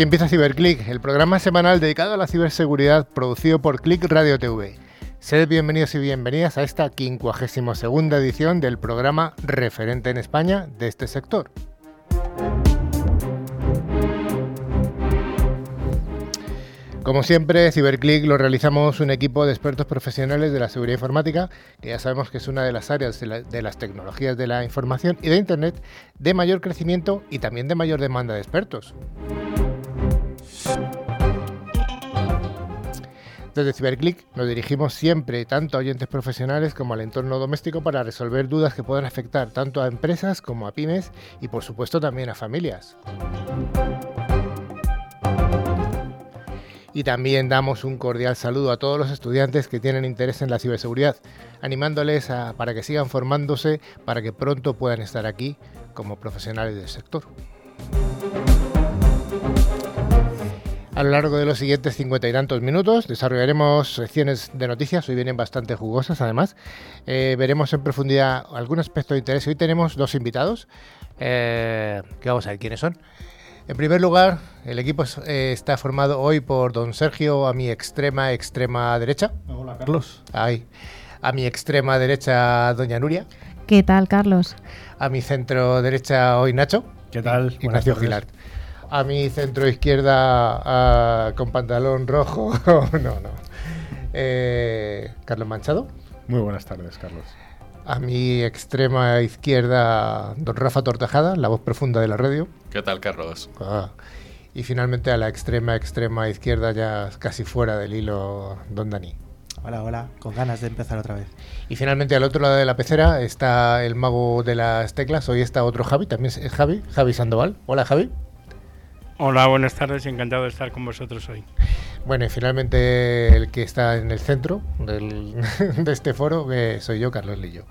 Aquí empieza CiberClick, el programa semanal dedicado a la ciberseguridad producido por Click Radio TV. Sed bienvenidos y bienvenidas a esta 52 edición del programa referente en España de este sector. Como siempre, CiberClick lo realizamos un equipo de expertos profesionales de la seguridad informática, que ya sabemos que es una de las áreas de, las tecnologías de la información y de Internet de mayor crecimiento y también de mayor demanda de expertos. Desde CiberClick nos dirigimos siempre tanto a oyentes profesionales como al entorno doméstico para resolver dudas que puedan afectar tanto a empresas como a pymes y por supuesto también a familias. Y también damos un cordial saludo a todos los estudiantes que tienen interés en la ciberseguridad, animándoles para que sigan formándose para que pronto puedan estar aquí como profesionales del sector. A lo largo de los siguientes cincuenta y tantos minutos desarrollaremos secciones de noticias, hoy vienen bastante jugosas además. Eh, veremos en profundidad algún aspecto de interés. Hoy tenemos dos invitados, eh, que vamos a ver quiénes son. En primer lugar, el equipo eh, está formado hoy por don Sergio a mi extrema, extrema derecha. Hola, Carlos. Ay, a mi extrema derecha, doña Nuria. ¿Qué tal, Carlos? A mi centro derecha, hoy Nacho. ¿Qué tal? Ignacio Gilart. A mi centro izquierda, con pantalón rojo. no, no. Eh, Carlos Manchado. Muy buenas tardes, Carlos. A mi extrema izquierda, don Rafa Tortajada, la voz profunda de la radio. ¿Qué tal, Carlos? Ah. Y finalmente a la extrema, extrema izquierda, ya casi fuera del hilo, don Dani. Hola, hola, con ganas de empezar otra vez. Y finalmente al otro lado de la pecera está el mago de las teclas, hoy está otro Javi, también es Javi, Javi Sandoval. Hola Javi. Hola, buenas tardes encantado de estar con vosotros hoy. Bueno, y finalmente el que está en el centro de este foro, que soy yo, Carlos Lillo.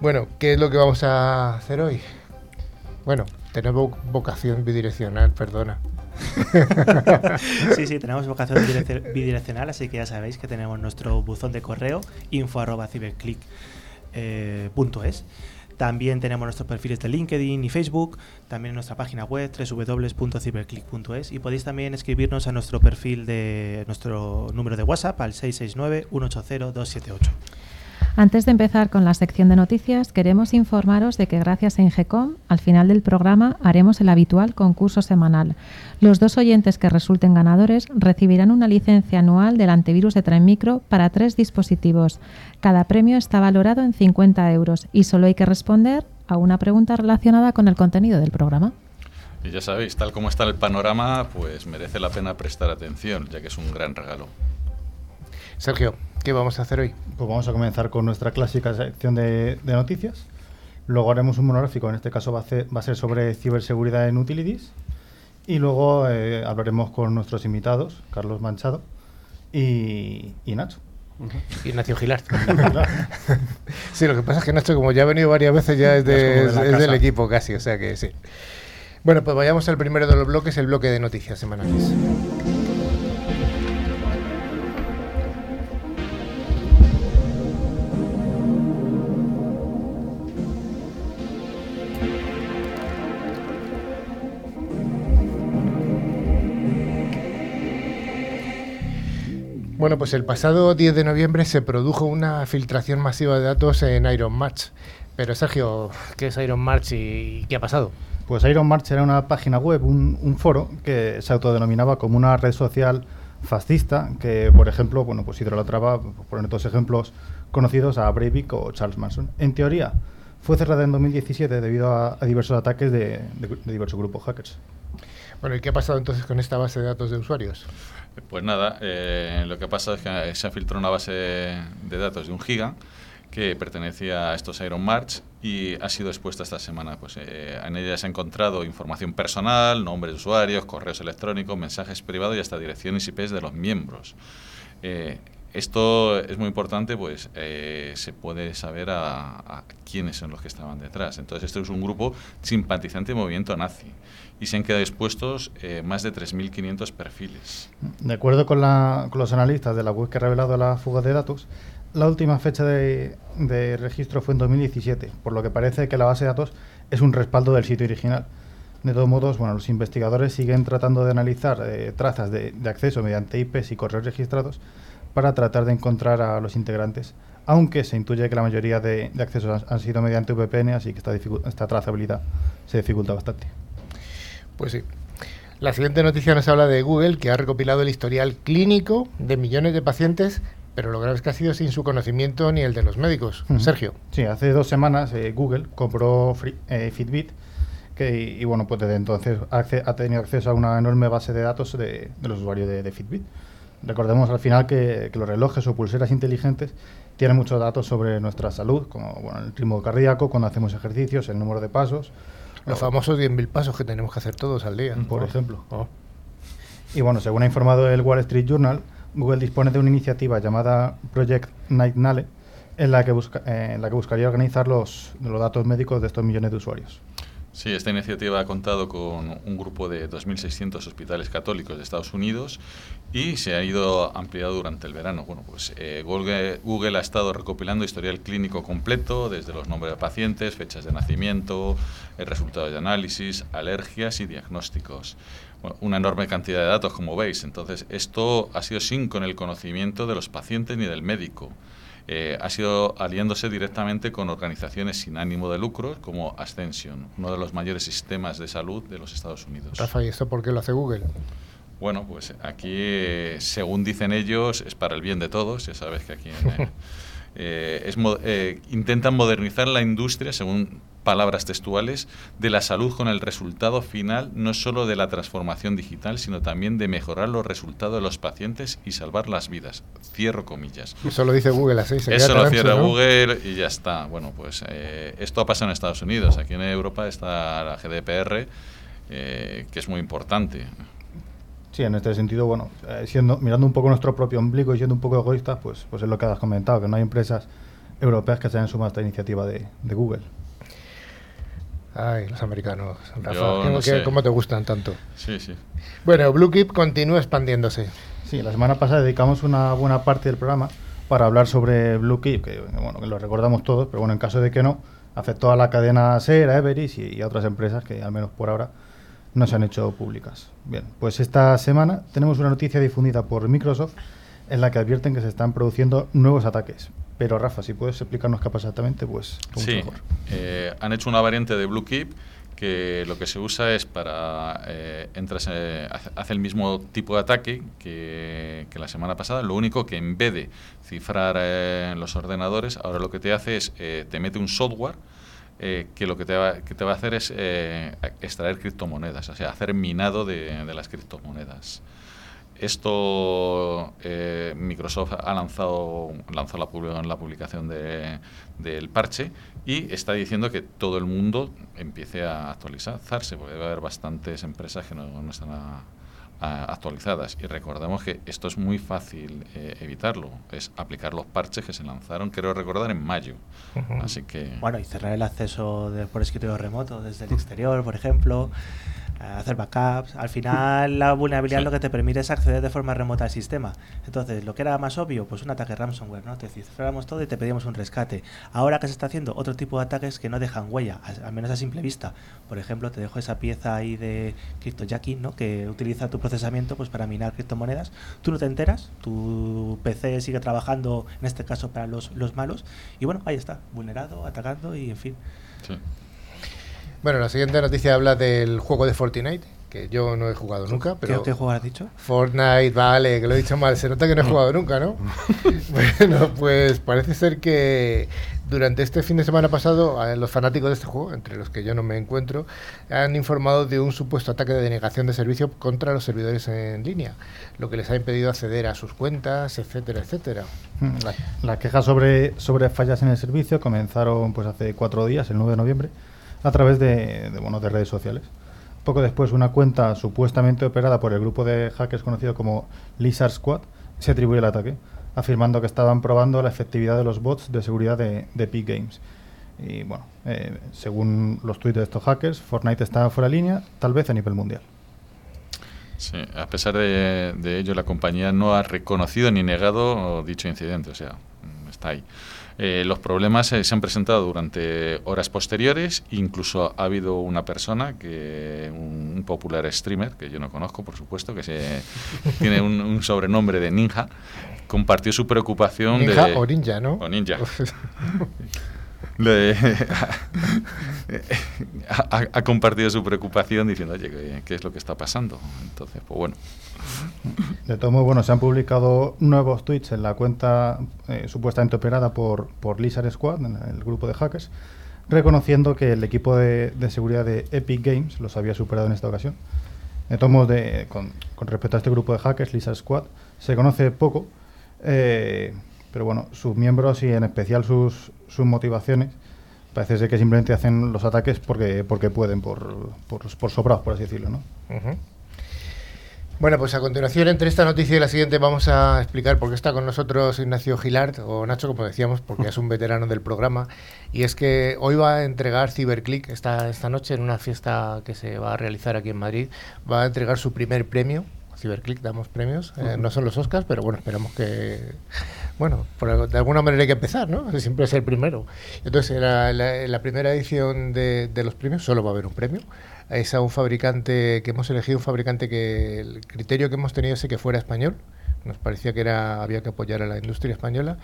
Bueno, ¿qué es lo que vamos a hacer hoy? Bueno, tenemos vocación bidireccional, perdona. sí, sí, tenemos vocación bidireccional, así que ya sabéis que tenemos nuestro buzón de correo info arroba eh, también tenemos nuestros perfiles de LinkedIn y Facebook, también nuestra página web www.ciberclick.es y podéis también escribirnos a nuestro perfil de nuestro número de WhatsApp al 669 180 278. Antes de empezar con la sección de noticias, queremos informaros de que gracias a Ingecom, al final del programa haremos el habitual concurso semanal. Los dos oyentes que resulten ganadores recibirán una licencia anual del antivirus de Tren Micro para tres dispositivos. Cada premio está valorado en 50 euros y solo hay que responder a una pregunta relacionada con el contenido del programa. Y ya sabéis, tal como está el panorama, pues merece la pena prestar atención, ya que es un gran regalo. Sergio, ¿qué vamos a hacer hoy? Pues vamos a comenzar con nuestra clásica sección de, noticias. Luego haremos un monográfico, en este caso va a, ser, sobre ciberseguridad en utilities. Y luego eh, hablaremos con nuestros invitados, Carlos Manchado y, Nacho. Y Ignacio Gilart. sí, lo que pasa es que Nacho, como ya ha venido varias veces, ya es, del equipo casi, o sea que sí. Bueno, pues vayamos al primero de los bloques, el bloque de noticias semanales. Bueno, pues el pasado 10 de noviembre se produjo una filtración masiva de datos en Iron March. Pero Sergio, ¿qué es Iron March y qué ha pasado? Pues Iron March era una página web, un, foro que se autodenominaba como una red social fascista que, por ejemplo, bueno, pues idolatraba, por poner dos ejemplos conocidos, a Breivik o Charles Manson. En teoría, fue cerrada en 2017 debido a, diversos ataques de, de diversos grupos hackers. Bueno, ¿y qué ha pasado entonces con esta base de datos de usuarios? Pues nada, eh, lo que pasa es que se ha filtrado una base de datos de un giga que pertenecía a estos Iron March y ha sido expuesta esta semana. Pues, eh, en ella se ha encontrado información personal, nombres de usuarios, correos electrónicos, mensajes privados y hasta direcciones IPs de los miembros. Eh, esto es muy importante, pues se puede saber a, quiénes son los que estaban detrás. Entonces, esto es un grupo simpatizante del movimiento nazi y se han quedado expuestos eh, más de 3.500 perfiles. De acuerdo con, los analistas de la web que ha revelado la fuga de datos, la última fecha de, registro fue en 2017, por lo que parece que la base de datos es un respaldo del sitio original. De todos modos, bueno, los investigadores siguen tratando de analizar eh, trazas de, acceso mediante IPs y correos registrados para tratar de encontrar a los integrantes, aunque se intuye que la mayoría de, accesos han, sido mediante VPN, así que esta, esta trazabilidad se dificulta bastante. Pues sí. La siguiente noticia nos habla de Google, que ha recopilado el historial clínico de millones de pacientes, pero lo grave es que ha sido sin su conocimiento ni el de los médicos. Sergio. Sí, hace dos semanas eh, Google compró eh, Fitbit, que, y, bueno, pues desde entonces ha tenido acceso a una enorme base de datos de, los usuarios de, Fitbit. Recordemos al final que, los relojes o pulseras inteligentes tienen muchos datos sobre nuestra salud, como bueno, el ritmo cardíaco, cuando hacemos ejercicios, el número de pasos, los famosos 10.000 pasos que tenemos que hacer todos al día. Por ejemplo. Oh. Y bueno, según ha informado el Wall Street Journal, Google dispone de una iniciativa llamada Project Nightnale en la que, busca, eh, en la que buscaría organizar los, los datos médicos de estos millones de usuarios. Sí, esta iniciativa ha contado con un grupo de 2.600 hospitales católicos de Estados Unidos y se ha ido ampliado durante el verano. Bueno, pues eh, Google, ha estado recopilando historial clínico completo, desde los nombres de pacientes, fechas de nacimiento, el resultado de análisis, alergias y diagnósticos. una enorme cantidad de datos, como veis. Entonces, esto ha sido sin con el conocimiento de los pacientes ni del médico. Eh, ha sido aliándose directamente con organizaciones sin ánimo de lucro como Ascension, uno de los mayores sistemas de salud de los Estados Unidos. Rafa, ¿y esto por qué lo hace Google? Bueno, pues aquí, eh, según dicen ellos, es para el bien de todos. Ya sabes que aquí eh, intentan modernizar la industria, según palabras textuales, de la salud con el resultado final no solo de la transformación digital, sino también de mejorar los resultados de los pacientes y salvar las vidas. Cierro comillas. Eso lo dice Google así. Se Eso lo cierra Google y ya está. Bueno, pues eh, esto ha pasado en Estados Unidos. Aquí en Europa está la GDPR, eh, que es muy importante. Sí, en este sentido, bueno, eh, siendo, mirando un poco nuestro propio ombligo y siendo un poco egoístas, pues, pues es lo que has comentado, que no hay empresas europeas que se hayan sumado a esta iniciativa de Google. Ay, los americanos, Rafa, ¿cómo, te gustan tanto? Sí, sí. Bueno, Blue Keep continúa expandiéndose. Sí, la semana pasada dedicamos una buena parte del programa para hablar sobre Blue Keep, que, bueno, que lo recordamos todos, pero bueno, en caso de que no, afectó a la cadena SER, a Everis y, a otras empresas que al menos por ahora no se han hecho públicas. Bien, pues esta semana tenemos una noticia difundida por Microsoft en la que advierten que se están produciendo nuevos ataques. Pero Rafa, si puedes explicarnos qué pasa exactamente, pues sí. mejor. Eh, han hecho una variante de Blue Keep que lo que se usa es para eh, entras, hace el mismo tipo de ataque que, la semana pasada, lo único que en vez de cifrar eh, los ordenadores, ahora lo que te hace es te mete un software que lo que te, va, que te va a hacer es extraer criptomonedas, o sea, hacer minado de, de las criptomonedas. Esto eh, Microsoft ha lanzado, lanzó la, la publicación del parche y está diciendo que todo el mundo empiece a actualizarse, porque debe haber bastantes empresas que no, están actualizadas. Y recordemos que esto es muy fácil eh, evitarlo, es aplicar los parches que se lanzaron, creo recordar, en mayo. Así que... Bueno, y cerrar el acceso por escritorio remoto desde el exterior, por ejemplo hacer backups. Al final, la vulnerabilidad lo que te permite es acceder de forma remota al sistema. Entonces, lo que era más obvio, pues un ataque ransomware, ¿no? Te ciframos todo y te pedíamos un rescate. Ahora que se está haciendo otro tipo de ataques que no dejan huella, al menos a simple vista. Por ejemplo, te dejo esa pieza ahí de CryptoJacking, ¿no? Que utiliza tu procesamiento pues para minar criptomonedas. Tú no te enteras, tu PC sigue trabajando, en este caso, para los, los malos. Y bueno, ahí está, vulnerado, atacando y en fin. Sí. Bueno, la siguiente noticia habla del juego de Fortnite, que yo no he jugado nunca. Pero ¿Qué, juego has dicho? Fortnite, vale, que lo he dicho mal. Se nota que no he jugado nunca, ¿no? bueno, pues parece ser que durante este fin de semana pasado, los fanáticos de este juego, entre los que yo no me encuentro, han informado de un supuesto ataque de denegación de servicio contra los servidores en línea, lo que les ha impedido acceder a sus cuentas, etcétera, etcétera. Las la quejas sobre, sobre fallas en el servicio comenzaron pues hace cuatro días, el 9 de noviembre a través de, bueno, de redes sociales. Poco después, una cuenta supuestamente operada por el grupo de hackers conocido como Lizard Squad se atribuye el ataque, afirmando que estaban probando la efectividad de los bots de seguridad de, de Games. Y bueno, eh, según los tweets de estos hackers, Fortnite está fuera de línea, tal vez a nivel mundial. Sí, a pesar de, de ello, la compañía no ha reconocido ni negado dicho incidente, o sea, está ahí. Eh, los problemas se han presentado durante horas posteriores, incluso ha habido una persona, que un, popular streamer, que yo no conozco, por supuesto, que se, tiene un, sobrenombre de ninja, compartió su preocupación ninja de... o ninja, ¿no? O ninja. ha, compartido su preocupación diciendo, oye, ¿qué, es lo que está pasando? Entonces, pues bueno. De todo modo, bueno, se han publicado nuevos tweets en la cuenta eh, supuestamente operada por, por Lizard Squad, en el grupo de hackers, reconociendo que el equipo de, seguridad de Epic Games los había superado en esta ocasión. De todos modos, con, respecto a este grupo de hackers, Lizard Squad, se conoce poco, eh, pero bueno, sus miembros y en especial sus, sus motivaciones parece ser que simplemente hacen los ataques porque porque pueden, por, por, por sobrados, por así decirlo, ¿no? Bueno, pues a continuación, entre esta noticia y la siguiente, vamos a explicar por qué está con nosotros Ignacio Gilart, o Nacho, como decíamos, porque es un veterano del programa. Y es que hoy va a entregar CiberClick, esta, esta noche, en una fiesta que se va a realizar aquí en Madrid, va a entregar su primer premio. CiberClick damos premios, eh, no son los Oscars, pero bueno, esperamos que. Bueno, de alguna manera hay que empezar, ¿no? Siempre es el primero. Entonces, la, la, primera edición de, de los premios solo va a haber un premio es a un fabricante que hemos elegido, un fabricante que el criterio que hemos tenido es que fuera español. Nos parecía que era había que apoyar a la industria española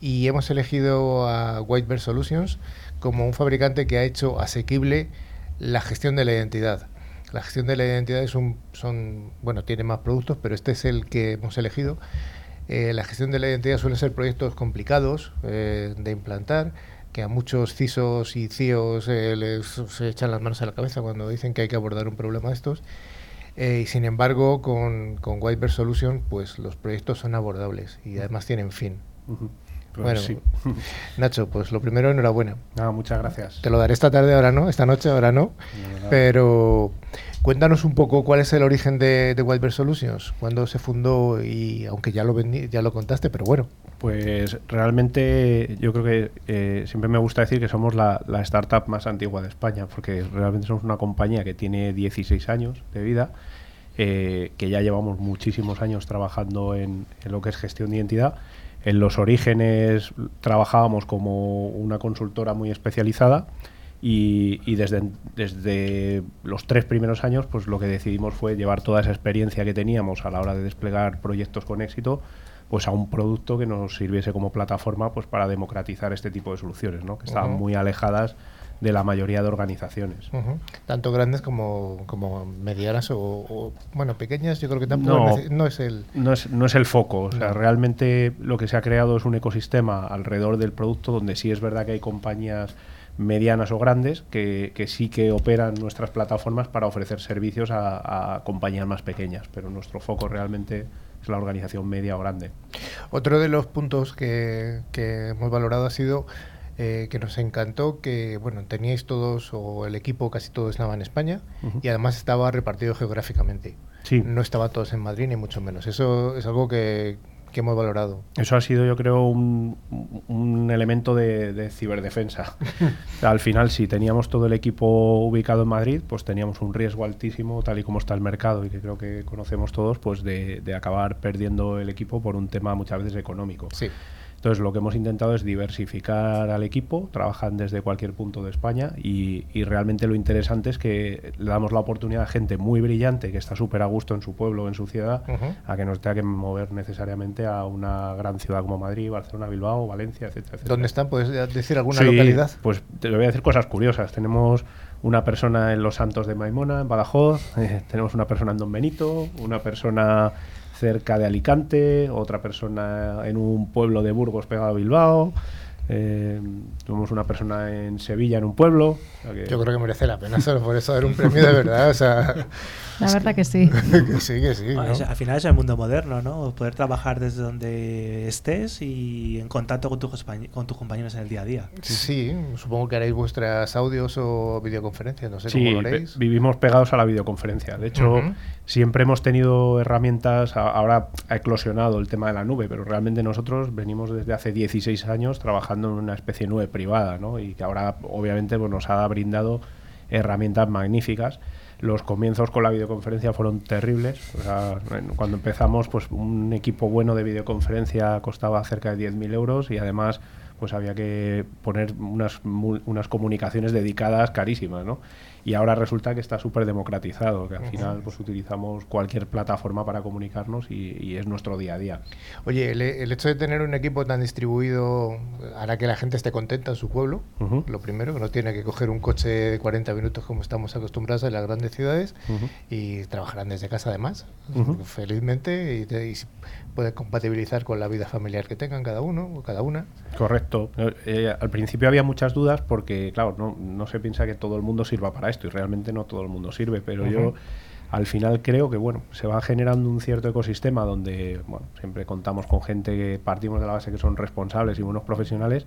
y hemos elegido a Whitebird Solutions como un fabricante que ha hecho asequible la gestión de la identidad. La gestión de la identidad es un, son, bueno, tiene más productos, pero este es el que hemos elegido. Eh, la gestión de la identidad suele ser proyectos complicados eh, de implantar que a muchos CISOs y CIOs eh, les se echan las manos a la cabeza cuando dicen que hay que abordar un problema de estos. Y sin embargo, con, con Solution, pues los proyectos son abordables y además tienen fin. Bueno, sí. Nacho, pues lo primero, enhorabuena. Ah, muchas gracias. Te lo daré esta tarde, ahora no, esta noche, ahora no. pero cuéntanos un poco cuál es el origen de, de Solutions, cuándo se fundó y aunque ya lo, ya lo contaste, pero bueno. Pues realmente yo creo que eh, siempre me gusta decir que somos la, startup más antigua de España, porque realmente somos una compañía que tiene 16 años de vida, eh, que ya llevamos muchísimos años trabajando en, lo que es gestión de identidad. En los orígenes trabajábamos como una consultora muy especializada y, y, desde, desde los tres primeros años pues lo que decidimos fue llevar toda esa experiencia que teníamos a la hora de desplegar proyectos con éxito pues a un producto que nos sirviese como plataforma pues para democratizar este tipo de soluciones, ¿no? que estaban muy alejadas de la mayoría de organizaciones. Tanto grandes como, como medianas o, bueno, pequeñas, yo creo que tampoco no, es el... No es, no es el foco, o sea, realmente lo que se ha creado es un ecosistema alrededor del producto donde sí es verdad que hay compañías medianas o grandes que, que sí que operan nuestras plataformas para ofrecer servicios a, a compañías más pequeñas, pero nuestro foco realmente es la organización media o grande. Otro de los puntos que, hemos valorado ha sido eh, que nos encantó que bueno teníais todos o el equipo casi todo estaba en España y además estaba repartido geográficamente. Sí. No estaba todos en Madrid ni mucho menos. Eso es algo que, que hemos valorado. Eso ha sido, yo creo, un, un elemento de, ciberdefensa. Al final, si teníamos todo el equipo ubicado en Madrid, pues teníamos un riesgo altísimo, tal y como está el mercado y que creo que conocemos todos, pues de, de acabar perdiendo el equipo por un tema muchas veces económico. Sí. Entonces lo que hemos intentado es diversificar al equipo, trabajan desde cualquier punto de España y, realmente lo interesante es que le damos la oportunidad a gente muy brillante que está súper a gusto en su pueblo, en su ciudad, a que nos tenga que mover necesariamente a una gran ciudad como Madrid, Barcelona, Bilbao, Valencia, etcétera. etcétera. ¿Dónde están? ¿Puedes decir alguna localidad? Pues te voy a decir cosas curiosas. Tenemos una persona en Los Santos de Maimona, en Badajoz, eh, tenemos una persona en Don Benito, una persona cerca de Alicante, otra persona en un pueblo de Burgos pegado a Bilbao. Eh, tuvimos una persona en Sevilla, en un pueblo. Yo creo que merece la pena solo por eso dar un premio de verdad. O sea, la verdad que sí. que sí, que sí. Al final es el mundo moderno, ¿no? Poder trabajar desde donde estés y en contacto con, tus con tus compañeros en el día a día. Sí, supongo que haréis vuestras audios o videoconferencias, no sé cómo lo haréis. vivimos pegados a la videoconferencia. De hecho, siempre hemos tenido herramientas, ahora ha eclosionado el tema de la nube, pero realmente nosotros venimos desde hace 16 años trabajando en una especie de nube privada, ¿no? Y que ahora obviamente pues, nos ha brindado herramientas magníficas los comienzos con la videoconferencia fueron terribles. cuando empezamos, pues un equipo bueno de videoconferencia costaba cerca de 10.000 euros y además pues había que poner unas, unas comunicaciones dedicadas carísimas, ¿no? Y ahora resulta que está súper democratizado, que al final pues utilizamos cualquier plataforma para comunicarnos y, es nuestro día a día. Oye, el, hecho de tener un equipo tan distribuido hará que la gente esté contenta en su pueblo, lo primero, que no tiene que coger un coche de 40 minutos como estamos acostumbrados en las grandes ciudades y trabajarán desde casa además, felizmente, y, y puede compatibilizar con la vida familiar que tengan cada uno o cada una. Correcto. Eh, al principio había muchas dudas porque, claro, no, no, se piensa que todo el mundo sirva para esto y realmente no todo el mundo sirve, pero yo al final creo que, bueno, se va generando un cierto ecosistema donde, bueno, siempre contamos con gente que partimos de la base que son responsables y buenos profesionales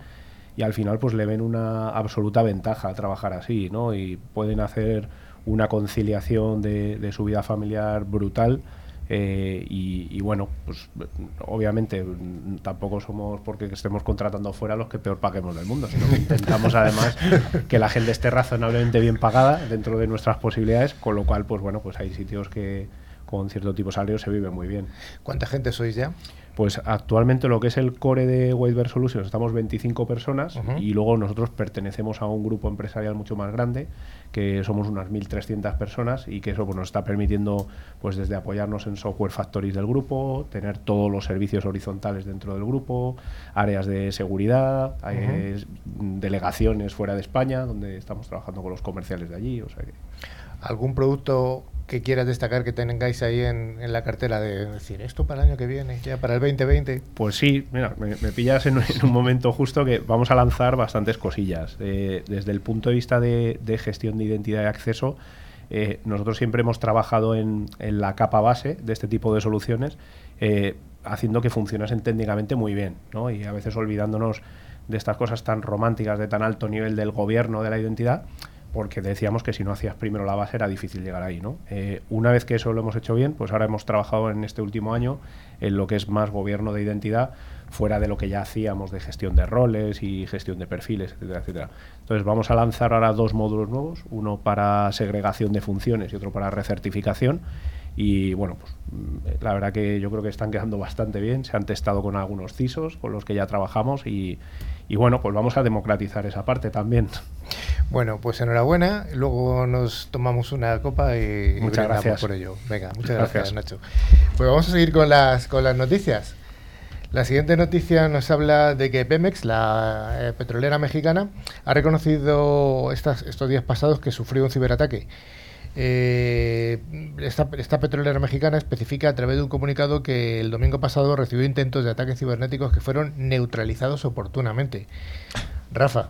y al final pues le ven una absoluta ventaja a trabajar así, ¿no? Y pueden hacer una conciliación de, de su vida familiar brutal eh, y, bueno, pues obviamente tampoco somos porque estemos contratando fuera los que peor paguemos del mundo, sino que intentamos además que la gente esté razonablemente bien pagada dentro de nuestras posibilidades, con lo cual, pues bueno, pues hay sitios que con cierto tipo de salario se vive muy bien. ¿Cuánta gente sois ya? Pues actualmente lo que es el core de Whitebear Solutions estamos 25 personas y luego nosotros pertenecemos a un grupo empresarial mucho más grande que somos unas 1.300 personas y que eso pues, nos está permitiendo pues desde apoyarnos en software factories del grupo, tener todos los servicios horizontales dentro del grupo, áreas de seguridad, delegaciones fuera de España donde estamos trabajando con los comerciales de allí, o sea que algún producto que quieras destacar que tengáis ahí en, la cartera de decir esto para el año que viene, ya para el 2020? Pues sí, mira, me, pillas en, un momento justo que vamos a lanzar bastantes cosillas. Eh, desde el punto de vista de, gestión de identidad y acceso, eh, nosotros siempre hemos trabajado en, la capa base de este tipo de soluciones, eh, haciendo que funcionasen técnicamente muy bien, ¿no? y a veces olvidándonos de estas cosas tan románticas, de tan alto nivel del gobierno de la identidad porque decíamos que si no hacías primero la base era difícil llegar ahí. ¿no? Eh, una vez que eso lo hemos hecho bien, pues ahora hemos trabajado en este último año en lo que es más gobierno de identidad, fuera de lo que ya hacíamos de gestión de roles y gestión de perfiles, etcétera, etcétera. Entonces vamos a lanzar ahora dos módulos nuevos, uno para segregación de funciones y otro para recertificación. Y bueno, pues mm, la verdad que yo creo que están quedando bastante bien. Se han testado con algunos CISOs con los que ya trabajamos y, y bueno, pues vamos a democratizar esa parte también. Bueno, pues enhorabuena. Luego nos tomamos una copa y muchas gracias por ello. Venga, muchas gracias. Nacho. Pues vamos a seguir con las con las noticias. La siguiente noticia nos habla de que Pemex, la eh, petrolera mexicana, ha reconocido estas, estos días pasados que sufrió un ciberataque. Eh, esta, esta, petrolera mexicana especifica a través de un comunicado que el domingo pasado recibió intentos de ataques cibernéticos que fueron neutralizados oportunamente. Rafa.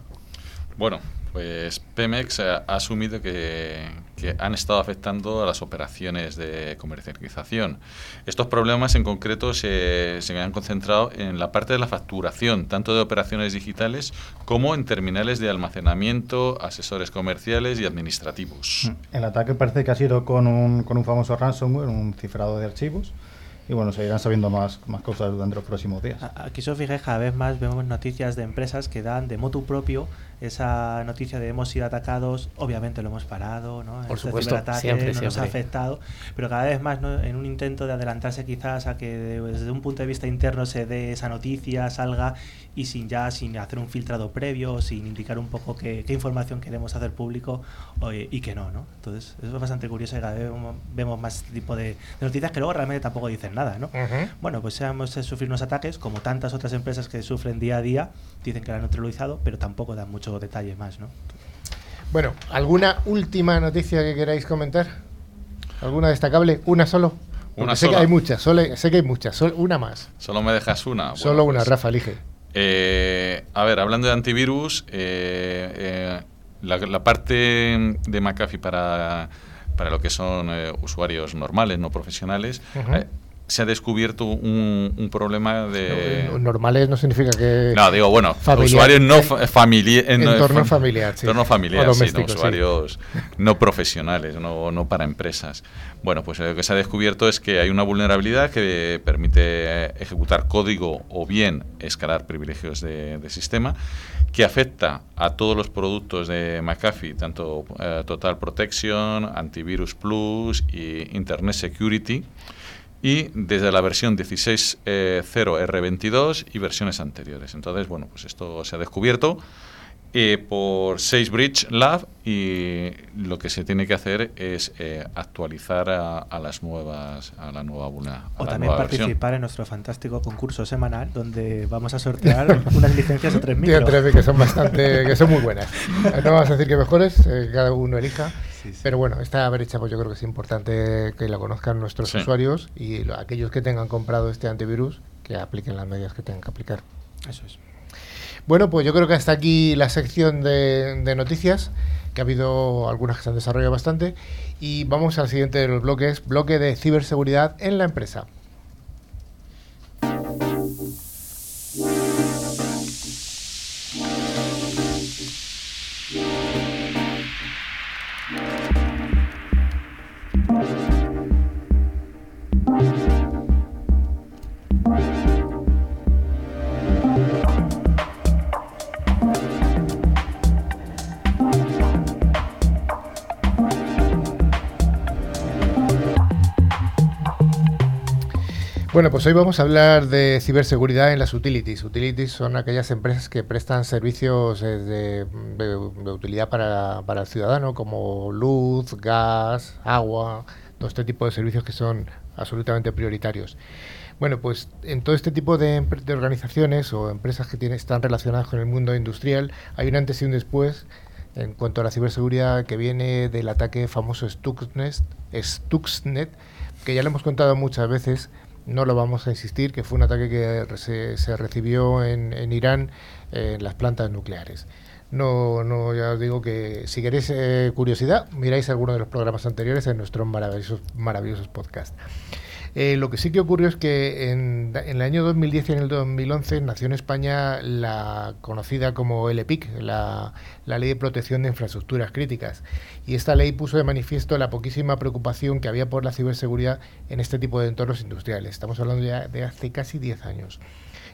Bueno, pues Pemex ha asumido que, han estado afectando a las operaciones de comercialización. Estos problemas en concreto se, se, han concentrado en la parte de la facturación, tanto de operaciones digitales como en terminales de almacenamiento, asesores comerciales y administrativos. El ataque parece que ha sido con un, con un famoso ransomware, un cifrado de archivos y bueno, se irán sabiendo más, más cosas durante los próximos días. Aquí, si os fijáis, cada vez más vemos noticias de empresas que dan de motu propio esa noticia de hemos sido atacados, obviamente lo hemos parado, ¿no? Por este supuesto, siempre, nos ha afectado, pero cada vez más ¿no? en un intento de adelantarse quizás a que desde un punto de vista interno se dé esa noticia, salga y sin ya sin hacer un filtrado previo, sin indicar un poco qué, información queremos hacer público y que no, ¿no? Entonces, eso es bastante curioso y cada vez vemos más este tipo de, noticias que luego realmente tampoco dicen nada, ¿no? Bueno, pues hemos sufrido unos ataques, como tantas otras empresas que sufren día a día, dicen que lo han neutralizado, pero tampoco dan mucho detalle más, ¿no? Bueno, ¿alguna última noticia que queráis comentar? ¿Alguna destacable? ¿Una solo? una sé que hay muchas, solo, sé que hay muchas, solo una más. Solo me dejas una. solo una, pues, Rafa, elige. Eh, a ver, hablando de antivirus, eh, eh, la, parte de McAfee para, para lo que son usuarios normales, no profesionales, se ha descubierto un, problema de... normales no significa que... No, digo, bueno, usuarios no familiares... Entorno familiar, sí. Entorno familiar, sí, usuarios no profesionales, no, no para empresas. Bueno, pues lo que se ha descubierto es que hay una vulnerabilidad que permite ejecutar código o bien escalar privilegios de, sistema que afecta a todos los productos de McAfee, tanto eh, Total Protection, Antivirus Plus y Internet Security, y desde la versión 16.0R22 y versiones anteriores. Entonces, bueno, pues esto se ha descubierto eh, por Bridge Lab y lo que se tiene que hacer es eh, actualizar a, las nuevas a la nueva buna o también participar en nuestro fantástico concurso semanal donde vamos a sortear unas licencias tres micros. que son bastante que son muy buenas. No vamos a decir que mejores eh, cada uno elija pero bueno esta brecha pues yo creo que es importante que la conozcan nuestros usuarios y aquellos que tengan comprado este antivirus que apliquen las medidas que tengan que aplicar eso es bueno, pues yo creo que hasta aquí la sección de, noticias, que ha habido algunas que se han desarrollado bastante. Y vamos al siguiente de los bloques, bloque de ciberseguridad en la empresa. Bueno, pues hoy vamos a hablar de ciberseguridad en las utilities. Utilities son aquellas empresas que prestan servicios eh, de, utilidad para, el ciudadano, como luz, gas, agua, todo este tipo de servicios que son absolutamente prioritarios. Bueno, pues en todo este tipo de, organizaciones o empresas que tienen, están relacionadas con el mundo industrial, hay un antes y un después en cuanto a la ciberseguridad que viene del ataque famoso Stuxnet, Stuxnet que ya lo hemos contado muchas veces no lo vamos a insistir, que fue un ataque que se, recibió en, Irán en las plantas nucleares. No, no, ya os digo que si queréis eh, curiosidad, miráis alguno de los programas anteriores en nuestros maravillosos, maravillosos podcasts. Eh, lo que sí que ocurrió es que en, el año 2010 y en el 2011 nació en España la conocida como LPIC, la, Ley de Protección de Infraestructuras Críticas. Y esta ley puso de manifiesto la poquísima preocupación que había por la ciberseguridad en este tipo de entornos industriales. Estamos hablando ya de hace casi 10 años.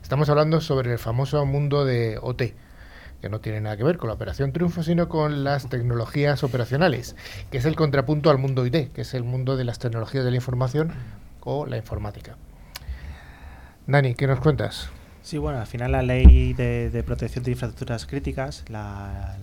Estamos hablando sobre el famoso mundo de OT, que no tiene nada que ver con la operación triunfo, sino con las tecnologías operacionales, que es el contrapunto al mundo IT, que es el mundo de las tecnologías de la información o la informática. Dani, ¿qué nos cuentas? Sí, bueno, al final la ley de, protección de infraestructuras críticas, la,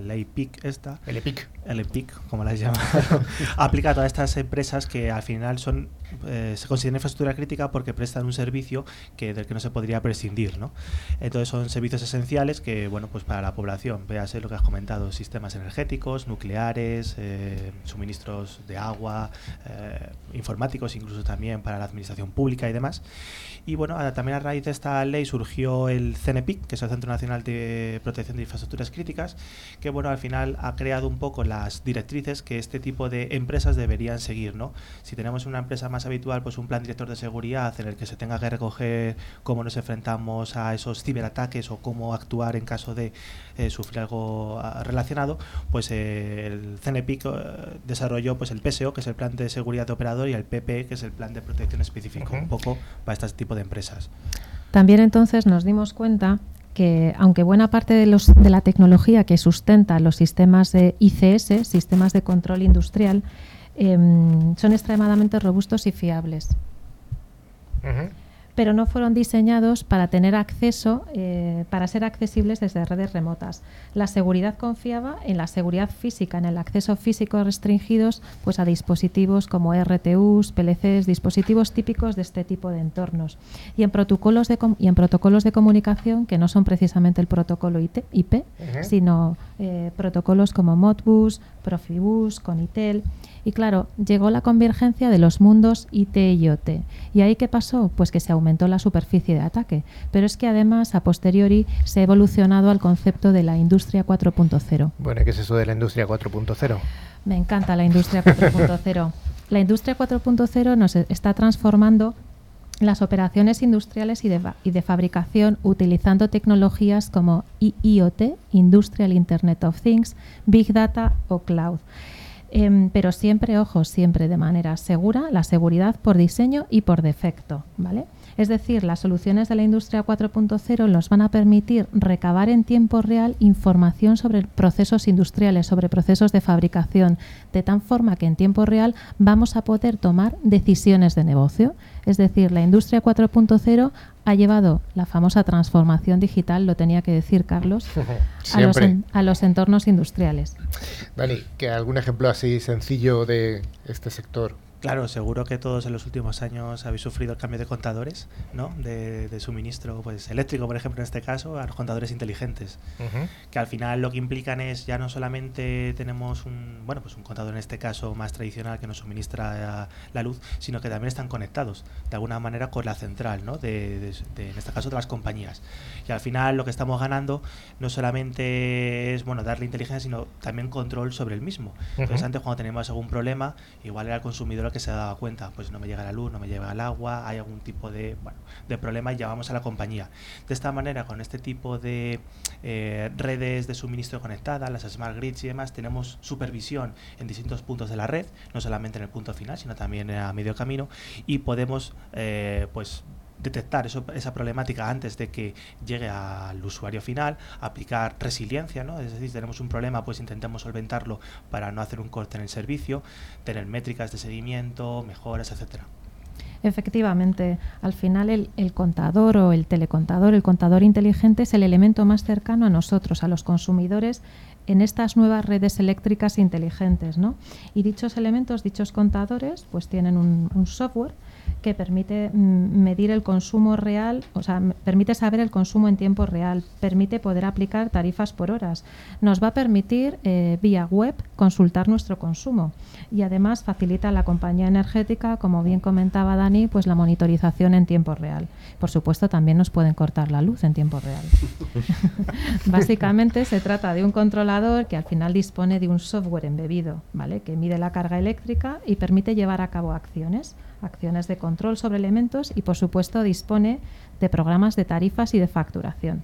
ley PIC esta, el EPIC, el EPIC, como la llaman, aplica a todas estas empresas que al final son eh, se consideran infraestructura crítica porque prestan un servicio que del que no se podría prescindir, ¿no? Entonces son servicios esenciales que, bueno, pues para la población, véase lo que has comentado, sistemas energéticos, nucleares, eh, suministros de agua, eh, informáticos, incluso también para la administración pública y demás. Y bueno, también a raíz de esta ley surgió el CNPIC, que es el Centro Nacional de Protección de Infraestructuras Críticas, que bueno, al final ha creado un poco las directrices que este tipo de empresas deberían seguir, ¿no? Si tenemos una empresa más habitual, pues un plan director de seguridad en el que se tenga que recoger cómo nos enfrentamos a esos ciberataques o cómo actuar en caso de eh, sufrir algo ah, relacionado, pues eh, el CNPIC eh, desarrolló pues el PSO, que es el plan de seguridad de operador, y el PP, que es el plan de protección específico, un poco para este tipo de empresas. También entonces nos dimos cuenta que aunque buena parte de, los, de la tecnología que sustenta los sistemas de ICS, sistemas de control industrial, em, son extremadamente robustos y fiables pero no fueron diseñados para tener acceso, eh, para ser accesibles desde redes remotas. La seguridad confiaba en la seguridad física, en el acceso físico restringidos pues, a dispositivos como RTUs, PLCs, dispositivos típicos de este tipo de entornos. Y en protocolos de, y en protocolos de comunicación que no son precisamente el protocolo IP, sino eh, protocolos como Modbus, Profibus, Conitel. Y claro, llegó la convergencia de los mundos IT y OT. ¿Y ahí qué pasó? Pues que se aumentó la superficie de ataque. Pero es que además, a posteriori, se ha evolucionado al concepto de la industria 4.0. Bueno, ¿qué es eso de la industria 4.0? Me encanta la industria 4.0. la industria 4.0 nos está transformando las operaciones industriales y de, y de, fabricación utilizando tecnologías como IoT, Industrial Internet of Things, Big Data o Cloud. Em, pero siempre, ojo, siempre de manera segura, la seguridad por diseño y por defecto, ¿vale? Es decir, las soluciones de la industria 4.0 nos van a permitir recabar en tiempo real información sobre procesos industriales, sobre procesos de fabricación, de tal forma que en tiempo real vamos a poder tomar decisiones de negocio. Es decir, la industria 4.0 ha llevado la famosa transformación digital, lo tenía que decir Carlos, a los, a los, entornos industriales. Dani, ¿que algún ejemplo así sencillo de este sector Claro, seguro que todos en los últimos años habéis sufrido el cambio de contadores, ¿no? De, suministro pues, eléctrico, por ejemplo, en este caso, a los contadores inteligentes. Que al final lo que implican es ya no solamente tenemos un, bueno, pues un contador en este caso más tradicional que nos suministra la luz, sino que también están conectados de alguna manera con la central, ¿no? De, en este caso de las compañías. Y al final lo que estamos ganando no solamente es bueno darle inteligencia, sino también control sobre el mismo. Entonces antes cuando teníamos algún problema, igual era el consumidor que se dado cuenta, pues no me llega la luz, no me llega el agua, hay algún tipo de, bueno, de problema y llamamos a la compañía. De esta manera, con este tipo de eh, redes de suministro conectadas, las smart grids y demás, tenemos supervisión en distintos puntos de la red, no solamente en el punto final, sino también a medio camino, y podemos, eh, pues, detectar esa problemática antes de que llegue al usuario final, aplicar resiliencia, ¿no? es decir, tenemos un problema, pues intentemos solventarlo para no hacer un corte en el servicio, tener métricas de seguimiento, mejoras, etcétera. Efectivamente, al final el, el, contador o el telecontador, el contador inteligente es el elemento más cercano a nosotros, a los consumidores, en estas nuevas redes eléctricas inteligentes. ¿no? Y dichos elementos, dichos contadores, pues tienen un software que permite mm, medir el consumo real, o sea, permite saber el consumo en tiempo real, permite poder aplicar tarifas por horas, nos va a permitir eh, vía web consultar nuestro consumo y además facilita a la compañía energética, como bien comentaba Dani, pues la monitorización en tiempo real. Por supuesto, también nos pueden cortar la luz en tiempo real. Básicamente se trata de un controlador que al final dispone de un software embebido, ¿vale? que mide la carga eléctrica y permite llevar a cabo acciones acciones de control sobre elementos y, por supuesto, dispone de programas de tarifas y de facturación.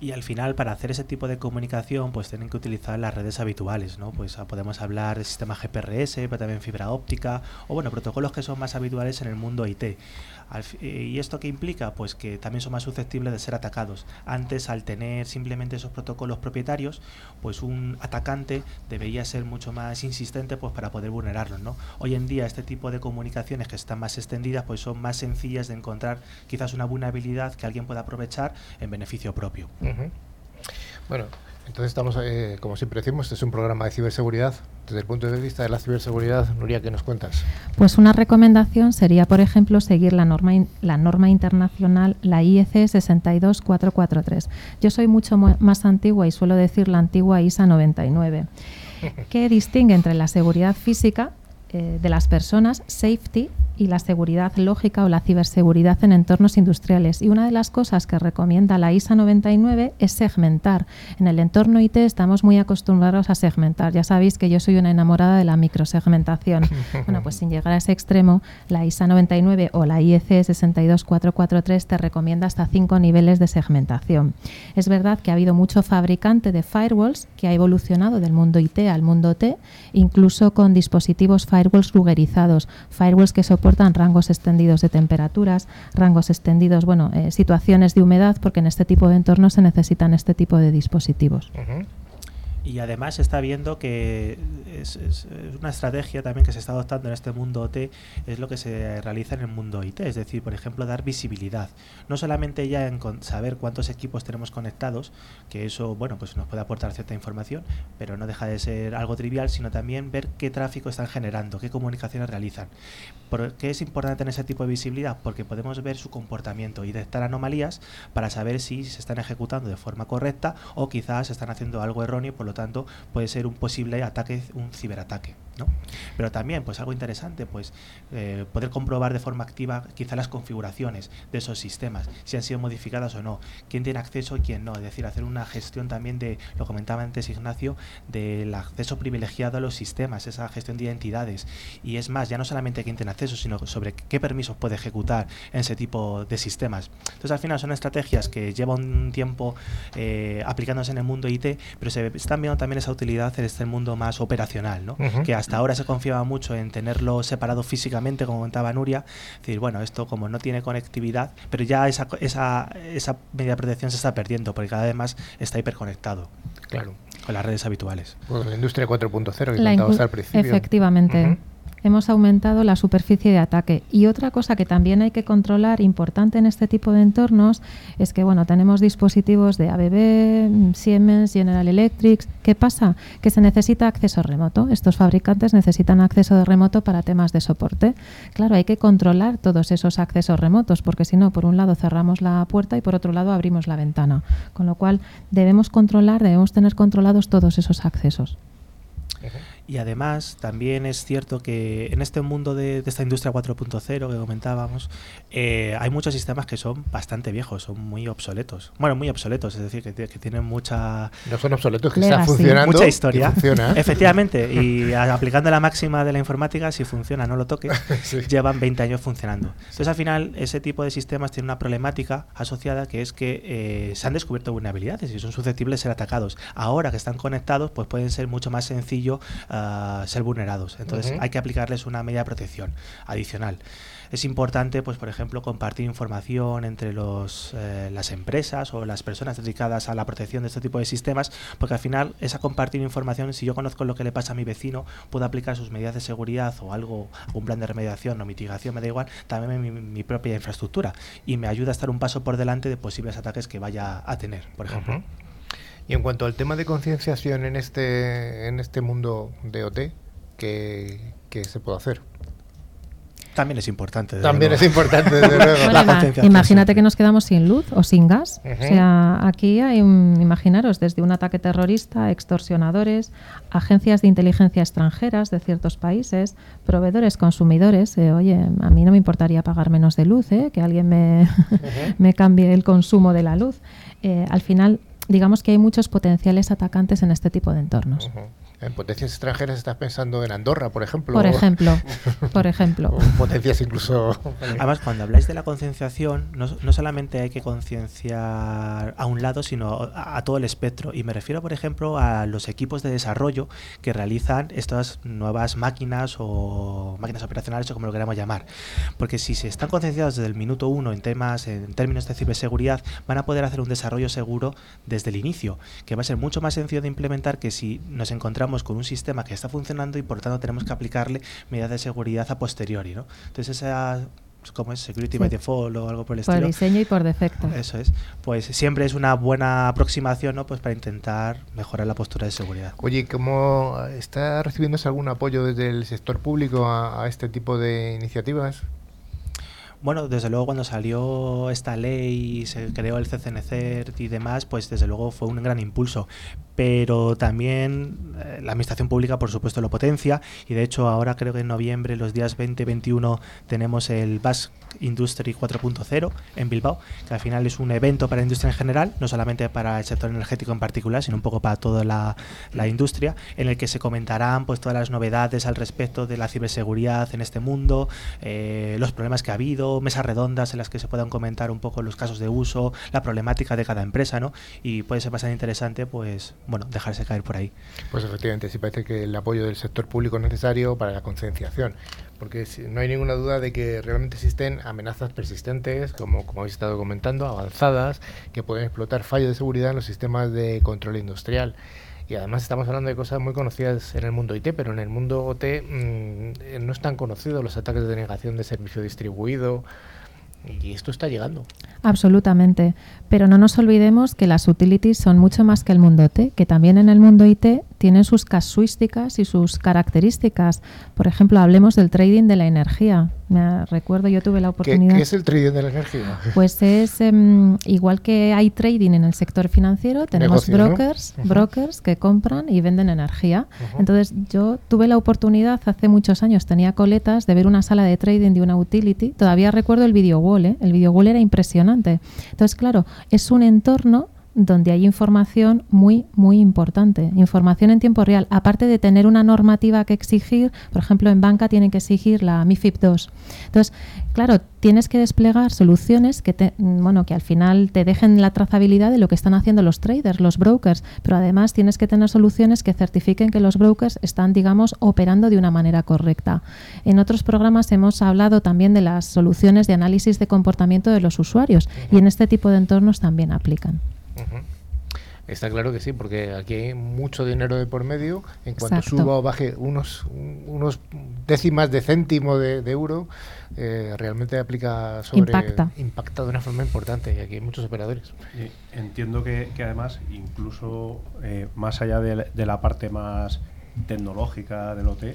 Y al final, para hacer ese tipo de comunicación, pues tienen que utilizar las redes habituales, ¿no? Pues ah, podemos hablar de sistema GPRS, pero también fibra óptica, o bueno, protocolos que son más habituales en el mundo IT. Eh, ¿Y esto qué implica? Pues que también son más susceptibles de ser atacados. Antes, al tener simplemente esos protocolos propietarios, pues un atacante debería ser mucho más insistente pues para poder vulnerarlos. ¿no? Hoy en día este tipo de comunicaciones que están más extendidas pues son más sencillas de encontrar quizás una vulnerabilidad que alguien pueda aprovechar en beneficio propio. Bueno, entonces estamos, eh, como siempre decimos, este es un programa de ciberseguridad. Desde el punto de vista de la ciberseguridad, Nuria, ¿qué nos cuentas? Pues una recomendación sería, por ejemplo, seguir la norma, la norma internacional, la IEC 62443. Yo soy mucho más antigua y suelo decir la antigua ISA 99, que distingue entre la seguridad física eh, de las personas, safety, y la seguridad lógica o la ciberseguridad en entornos industriales. Y una de las cosas que recomienda la ISA 99 es segmentar. En el entorno IT estamos muy acostumbrados a segmentar. Ya sabéis que yo soy una enamorada de la microsegmentación. bueno, pues sin llegar a ese extremo, la ISA 99 o la IEC 62443 te recomienda hasta cinco niveles de segmentación. Es verdad que ha habido mucho fabricante de firewalls que ha evolucionado del mundo IT al mundo T, incluso con dispositivos firewalls rugerizados, firewalls que soportan rangos extendidos de temperaturas, rangos extendidos, bueno, eh, situaciones de humedad, porque en este tipo de entornos se necesitan este tipo de dispositivos. Y además se está viendo que es, una estrategia también que se está adoptando en este mundo OT, es lo que se realiza en el mundo IT, es decir, por ejemplo, dar visibilidad. No solamente ya en saber cuántos equipos tenemos conectados, que eso, bueno, pues nos puede aportar cierta información, pero no deja de ser algo trivial, sino también ver qué tráfico están generando, qué comunicaciones realizan. ¿Por qué es importante tener ese tipo de visibilidad? Porque podemos ver su comportamiento y detectar anomalías para saber si se están ejecutando de forma correcta o quizás están haciendo algo erróneo, por lo tanto puede ser un posible ataque, un ciberataque. ¿No? Pero también, pues algo interesante, pues eh, poder comprobar de forma activa quizá las configuraciones de esos sistemas, si han sido modificadas o no, quién tiene acceso y quién no, es decir, hacer una gestión también de, lo comentaba antes Ignacio, del acceso privilegiado a los sistemas, esa gestión de identidades. Y es más, ya no solamente quién tiene acceso, sino sobre qué permisos puede ejecutar en ese tipo de sistemas. Entonces, al final son estrategias que llevan un tiempo eh, aplicándose en el mundo IT, pero se están viendo también esa utilidad en este mundo más operacional, ¿no? que hasta hasta ahora se confiaba mucho en tenerlo separado físicamente, como comentaba Nuria. Es decir, bueno, esto como no tiene conectividad, pero ya esa, esa, esa medida de protección se está perdiendo porque cada vez más está hiperconectado. Claro. Con las redes habituales. Bueno, la industria 4.0 que contabas al principio. Efectivamente hemos aumentado la superficie de ataque. Y otra cosa que también hay que controlar, importante en este tipo de entornos, es que bueno, tenemos dispositivos de ABB, Siemens, General Electric. ¿Qué pasa? Que se necesita acceso remoto. Estos fabricantes necesitan acceso de remoto para temas de soporte. Claro, hay que controlar todos esos accesos remotos, porque si no, por un lado cerramos la puerta y por otro lado abrimos la ventana. Con lo cual, debemos controlar, debemos tener controlados todos esos accesos. Y además también es cierto que en este mundo de, esta industria 4.0 que comentábamos, eh, hay muchos sistemas que son bastante viejos, son muy obsoletos. Bueno, muy obsoletos, es decir, que, tienen mucha... No son obsoletos, que están funcionando. Mucha historia. Efectivamente, y aplicando la máxima de la informática, si funciona, no lo toques, llevan 20 años funcionando. Entonces al final ese tipo de sistemas tiene una problemática asociada que es que eh, se han descubierto vulnerabilidades y son susceptibles de ser atacados. Ahora que están conectados, pues pueden ser mucho más sencillo ser vulnerados. Entonces hay que aplicarles una media de protección adicional. Es importante, pues por ejemplo, compartir información entre los, eh, las empresas o las personas dedicadas a la protección de este tipo de sistemas, porque al final esa compartir información, si yo conozco lo que le pasa a mi vecino, puedo aplicar sus medidas de seguridad o algo, un plan de remediación o mitigación, me da igual, también en mi, propia infraestructura y me ayuda a estar un paso por delante de posibles ataques que vaya a tener, por ejemplo. Y en cuanto al tema de concienciación en este, en este mundo de OT, ¿qué, se puede hacer? También es importante. También es importante, desde luego. imagínate que nos quedamos sin luz o sin gas. O sea, aquí hay, un, imaginaros, desde un ataque terrorista, extorsionadores, agencias de inteligencia extranjeras de ciertos países, proveedores, consumidores. Eh, oye, a mí no me importaría pagar menos de luz, eh, que alguien me, me cambie el consumo de la luz. Eh, al final, digamos que hay muchos potenciales atacantes en este tipo de entornos. En potencias extranjeras estás pensando en Andorra, por ejemplo. Por ejemplo, por ejemplo. potencias incluso... Además, cuando habláis de la concienciación, no, solamente hay que concienciar a un lado, sino a, todo el espectro. Y me refiero, por ejemplo, a los equipos de desarrollo que realizan estas nuevas máquinas o máquinas operacionales o como lo queramos llamar. Porque si se están concienciados desde el minuto uno en temas, en términos de ciberseguridad, van a poder hacer un desarrollo seguro desde el inicio, que va a ser mucho más sencillo de implementar que si nos encontramos con un sistema que está funcionando y por tanto tenemos que aplicarle medidas de seguridad a posteriori. ¿no? Entonces esa como es security by default o algo por el estilo. Por diseño y por defecto. Eso es. Pues siempre es una buena aproximación, ¿no? Pues para intentar mejorar la postura de seguridad. Oye, ¿cómo está recibiéndose algún apoyo desde el sector público a, a este tipo de iniciativas? Bueno, desde luego cuando salió esta ley y se creó el CCNCERT y demás, pues desde luego fue un gran impulso. Pero también eh, la administración pública por supuesto lo potencia y de hecho ahora creo que en noviembre los días 20 21 tenemos el Basque Industry 4.0 en Bilbao que al final es un evento para la industria en general no solamente para el sector energético en particular sino un poco para toda la, industria en el que se comentarán pues todas las novedades al respecto de la ciberseguridad en este mundo eh, los problemas que ha habido mesas redondas en las que se puedan comentar un poco los casos de uso la problemática de cada empresa ¿no? y puede ser bastante interesante pues bueno, dejarse caer por ahí. Pues efectivamente, sí parece que el apoyo del sector público es necesario para la concienciación, porque no hay ninguna duda de que realmente existen amenazas persistentes, como, como habéis estado comentando, avanzadas, que pueden explotar fallos de seguridad en los sistemas de control industrial. Y además estamos hablando de cosas muy conocidas en el mundo IT, pero en el mundo OT mm, no están conocidos los ataques de denegación de servicio distribuido, y esto está llegando. Absolutamente. Pero no nos olvidemos que las utilities son mucho más que el mundo IT, que también en el mundo IT tienen sus casuísticas y sus características. Por ejemplo, hablemos del trading de la energía. Me recuerdo, yo tuve la oportunidad. ¿Qué, es el trading de la energía? Pues es em, igual que hay trading en el sector financiero, tenemos brokers, brokers que compran y venden energía. Entonces, yo tuve la oportunidad hace muchos años, tenía coletas, de ver una sala de trading de una utility. Todavía recuerdo el video wall, ¿eh? el video wall era impresionante. Entonces, claro, es un entorno donde hay información muy, muy importante, información en tiempo real. Aparte de tener una normativa que exigir, por ejemplo, en banca tienen que exigir la MIFID II. Entonces, claro, tienes que desplegar soluciones que, te, bueno, que al final te dejen la trazabilidad de lo que están haciendo los traders, los brokers, pero además tienes que tener soluciones que certifiquen que los brokers están, digamos, operando de una manera correcta. En otros programas hemos hablado también de las soluciones de análisis de comportamiento de los usuarios y en este tipo de entornos también aplican. Está claro que sí, porque aquí hay mucho dinero de por medio. En cuanto suba o baje unos, unos décimas de céntimo de, euro, eh, realmente aplica sobre. Impacta. Impacta de una forma importante y aquí hay muchos operadores. entiendo que, además, incluso eh, más allá de, de, la parte más tecnológica del OT,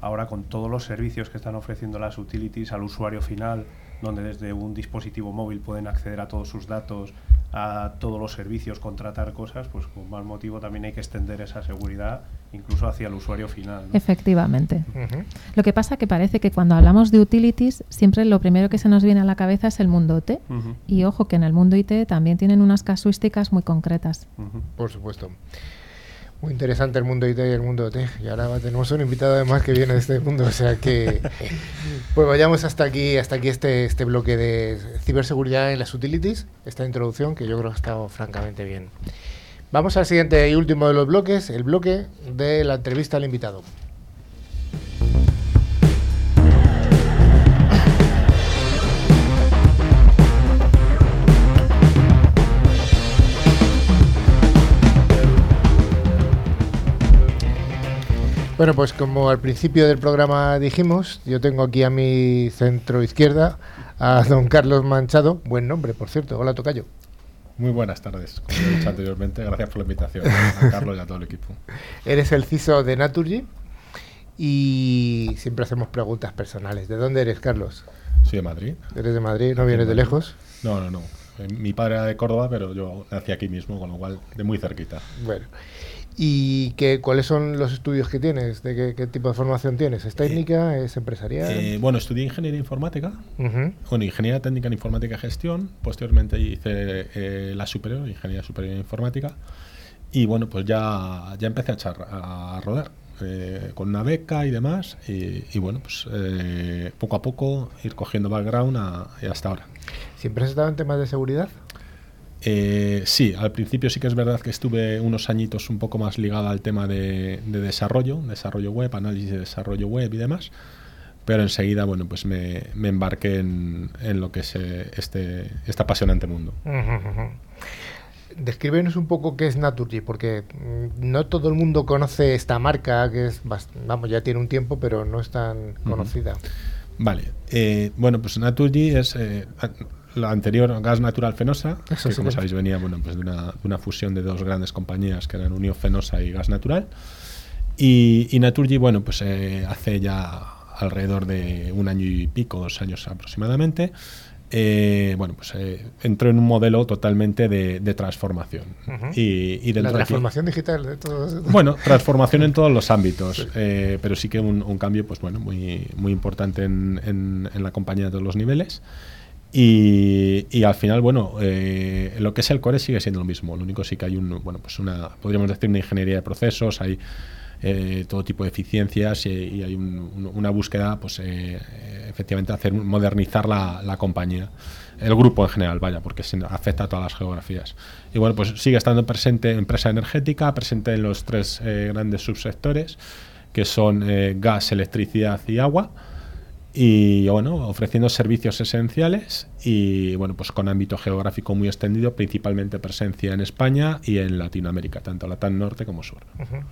ahora con todos los servicios que están ofreciendo las utilities al usuario final, donde desde un dispositivo móvil pueden acceder a todos sus datos, a todos los servicios, contratar cosas, pues con más motivo también hay que extender esa seguridad incluso hacia el usuario final. Efectivamente. Lo que pasa que parece que cuando hablamos de utilities, siempre lo primero que se nos viene a la cabeza es el mundo IT. Y ojo que en el mundo IT también tienen unas casuísticas muy concretas. Por supuesto. Muy interesante el mundo IT y el mundo OT. Y ahora tenemos un invitado además que viene de este mundo. O sea que pues vayamos hasta aquí, hasta aquí este, este bloque de ciberseguridad en las utilities, esta introducción que yo creo que ha estado francamente bien. Vamos al siguiente y último de los bloques, el bloque de la entrevista al invitado. Bueno, pues como al principio del programa dijimos, yo tengo aquí a mi centro izquierda a don Carlos Manchado, buen nombre, por cierto. Hola, Tocayo. Muy buenas tardes, como he dicho anteriormente. Gracias por la invitación a Carlos y a todo el equipo. Eres el CISO de Naturgy y siempre hacemos preguntas personales. ¿De dónde eres, Carlos? Soy de Madrid. ¿Eres de Madrid? ¿No vienes de lejos? No, no, no. Eh, mi padre era de Córdoba, pero yo nací aquí mismo, con lo cual de muy cerquita. Bueno. ¿Y qué, cuáles son los estudios que tienes? ¿De qué, tipo de formación tienes? ¿Es técnica? ¿Es empresarial? Eh, bueno, estudié ingeniería informática. Bueno, ingeniería técnica en informática y gestión. Posteriormente hice eh, la superior, ingeniería superior en informática. Y bueno, pues ya, ya empecé a, echar, a rodar eh, con una beca y demás. Y, bueno, pues poco a poco ir cogiendo background hasta ahora. ¿Siempre has estado en temas de seguridad? Eh, sí, al principio sí que es verdad que estuve unos añitos un poco más ligada al tema de, desarrollo, desarrollo web, análisis de desarrollo web y demás, pero enseguida, bueno, pues me, embarqué en, lo que es eh, este, este apasionante mundo. Descríbenos un poco qué es Naturgy, porque mm, no todo el mundo conoce esta marca, que es, vamos, ya tiene un tiempo, pero no es tan conocida. Vale, eh, bueno, pues Naturgy es la anterior gas natural fenosa, que como sabéis venía bueno, pues de, una, fusión de dos grandes compañías que eran Unión Fenosa y Gas Natural. Y, y Naturgy, bueno, pues eh, hace ya alrededor de un año y pico, dos años aproximadamente, eh, bueno, pues eh, entró en un modelo totalmente de, transformación. y, la transformación digital de todos. Bueno, transformación en todos los ámbitos, pero sí que un, cambio, pues bueno, muy, muy importante en, en, la compañía de todos los niveles. Y, al final, bueno, eh, lo que es el core sigue siendo lo mismo. Lo único sí que hay un, bueno, pues una, podríamos decir una ingeniería de procesos, hay eh, todo tipo de eficiencias y, hay una búsqueda, pues eh, efectivamente, hacer modernizar la, compañía, el grupo en general, vaya, porque afecta a todas las geografías. Y bueno, pues sigue estando presente empresa energética, presente en los tres grandes subsectores, que son gas, electricidad y agua y bueno, ofreciendo servicios esenciales y bueno, pues con ámbito geográfico muy extendido, principalmente presencia en España y en Latinoamérica, tanto Latam norte como sur.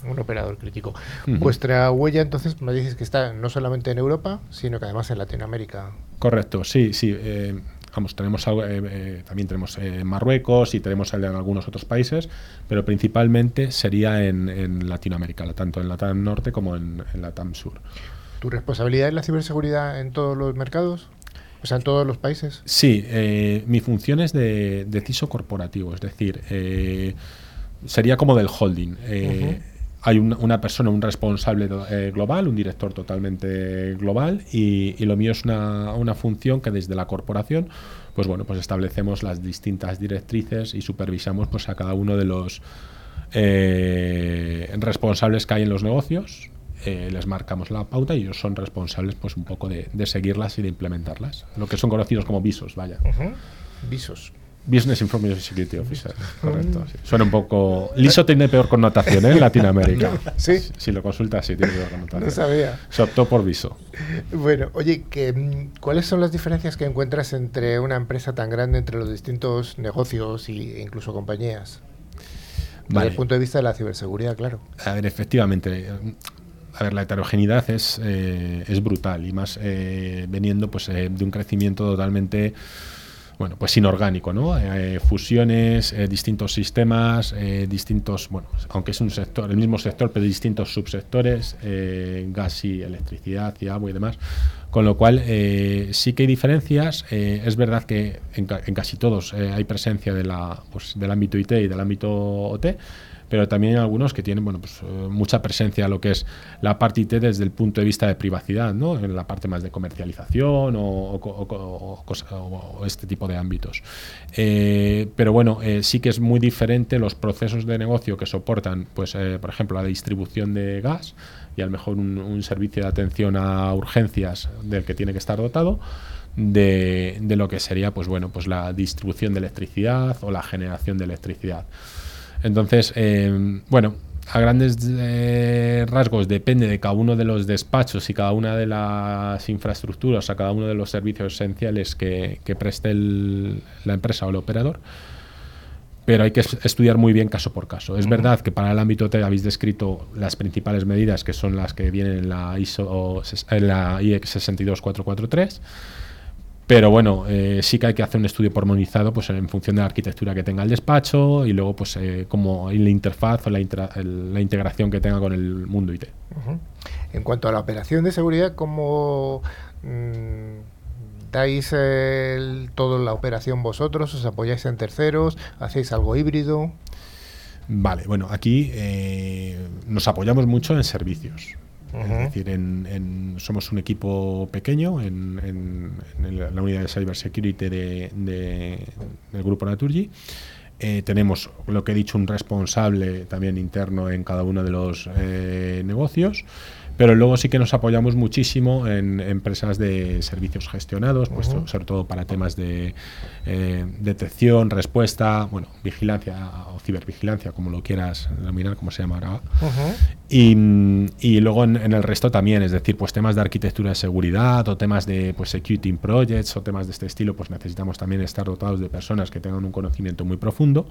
Un operador crítico. Vuestra huella entonces me dices que está no solamente en Europa, sino que además en Latinoamérica. Correcto, sí, sí. Eh, vamos, tenemos eh, eh, también tenemos Marruecos y tenemos en algunos otros países, pero principalmente sería en, Latinoamérica, tanto en Latam norte como en, en Latam sur. ¿Tu responsabilidad es la ciberseguridad en todos los mercados? O sea, en todos los países. Sí, eh, mi función es de, de, CISO corporativo, es decir, eh, sería como del holding. Eh, hay una persona, un responsable global, un director totalmente global, y, lo mío es una, una, función que desde la corporación pues bueno, pues establecemos las distintas directrices y supervisamos pues a cada uno de los eh, responsables que hay en los negocios. Eh, les marcamos la pauta y ellos son responsables pues un poco de, seguirlas y de implementarlas. Lo que son conocidos como visos, vaya. Visos. Business Information Security Officer, correcto. Suena un poco. Liso tiene peor connotación ¿eh? en Latinoamérica. Sí. Si, lo consultas, sí tiene peor connotación. No sabía. Se optó por viso. Bueno, oye, ¿cuáles son las diferencias que encuentras entre una empresa tan grande, entre los distintos negocios e incluso compañías? Desde el punto de vista de la ciberseguridad, claro. A ver, efectivamente. A ver, la heterogeneidad es, eh, es brutal y más eh, veniendo pues, de un crecimiento totalmente bueno, pues inorgánico, ¿no? Eh, fusiones, eh, distintos sistemas, eh, distintos, bueno, aunque es un sector, el mismo sector, pero distintos subsectores, gas y electricidad y agua y demás. Con lo cual, sí que hay diferencias. es verdad que en, en casi todos hay presencia de la, pues, del ámbito IT y del ámbito OT pero también hay algunos que tienen bueno, pues, eh, mucha presencia en lo que es la parte IT desde el punto de vista de privacidad, ¿no? en la parte más de comercialización o, este tipo de ámbitos. Eh, pero bueno, eh, sí que es muy diferente los procesos de negocio que soportan, pues, por ejemplo, la distribución de gas y a lo mejor un, servicio de atención a urgencias del que tiene que estar dotado. De, de, lo que sería pues bueno pues la distribución de electricidad o la generación de electricidad. Entonces, eh, bueno, a grandes eh, rasgos depende de cada uno de los despachos y cada una de las infraestructuras, a cada uno de los servicios esenciales que, preste la empresa o el operador. Pero hay que estudiar muy bien caso por caso. Es verdad que para el ámbito te habéis descrito las principales medidas que son las que vienen en la ISO en la IEX 62443 pero bueno, eh, sí que hay que hacer un estudio pormenorizado pues, en función de la arquitectura que tenga el despacho y luego pues eh, como la interfaz o la, integración que tenga con el mundo IT. En cuanto a la operación de seguridad, ¿cómo mm, dais toda la operación vosotros? ¿Os apoyáis en terceros? ¿Hacéis algo híbrido? Vale, bueno, aquí eh, nos apoyamos mucho en servicios. Es decir, en, somos un equipo pequeño en, la unidad de cybersecurity de, del grupo Naturgy. Eh, tenemos, lo que he dicho, un responsable también interno en cada uno de los eh, negocios. Pero luego sí que nos apoyamos muchísimo en empresas de servicios gestionados, pues sobre todo para temas de eh, detección, respuesta, bueno, vigilancia o cibervigilancia, como lo quieras denominar, como se llama ahora. y, luego en, el resto también, es decir, pues temas de arquitectura de seguridad o temas de pues security projects o temas de este estilo, pues necesitamos también estar dotados de personas que tengan un conocimiento muy profundo.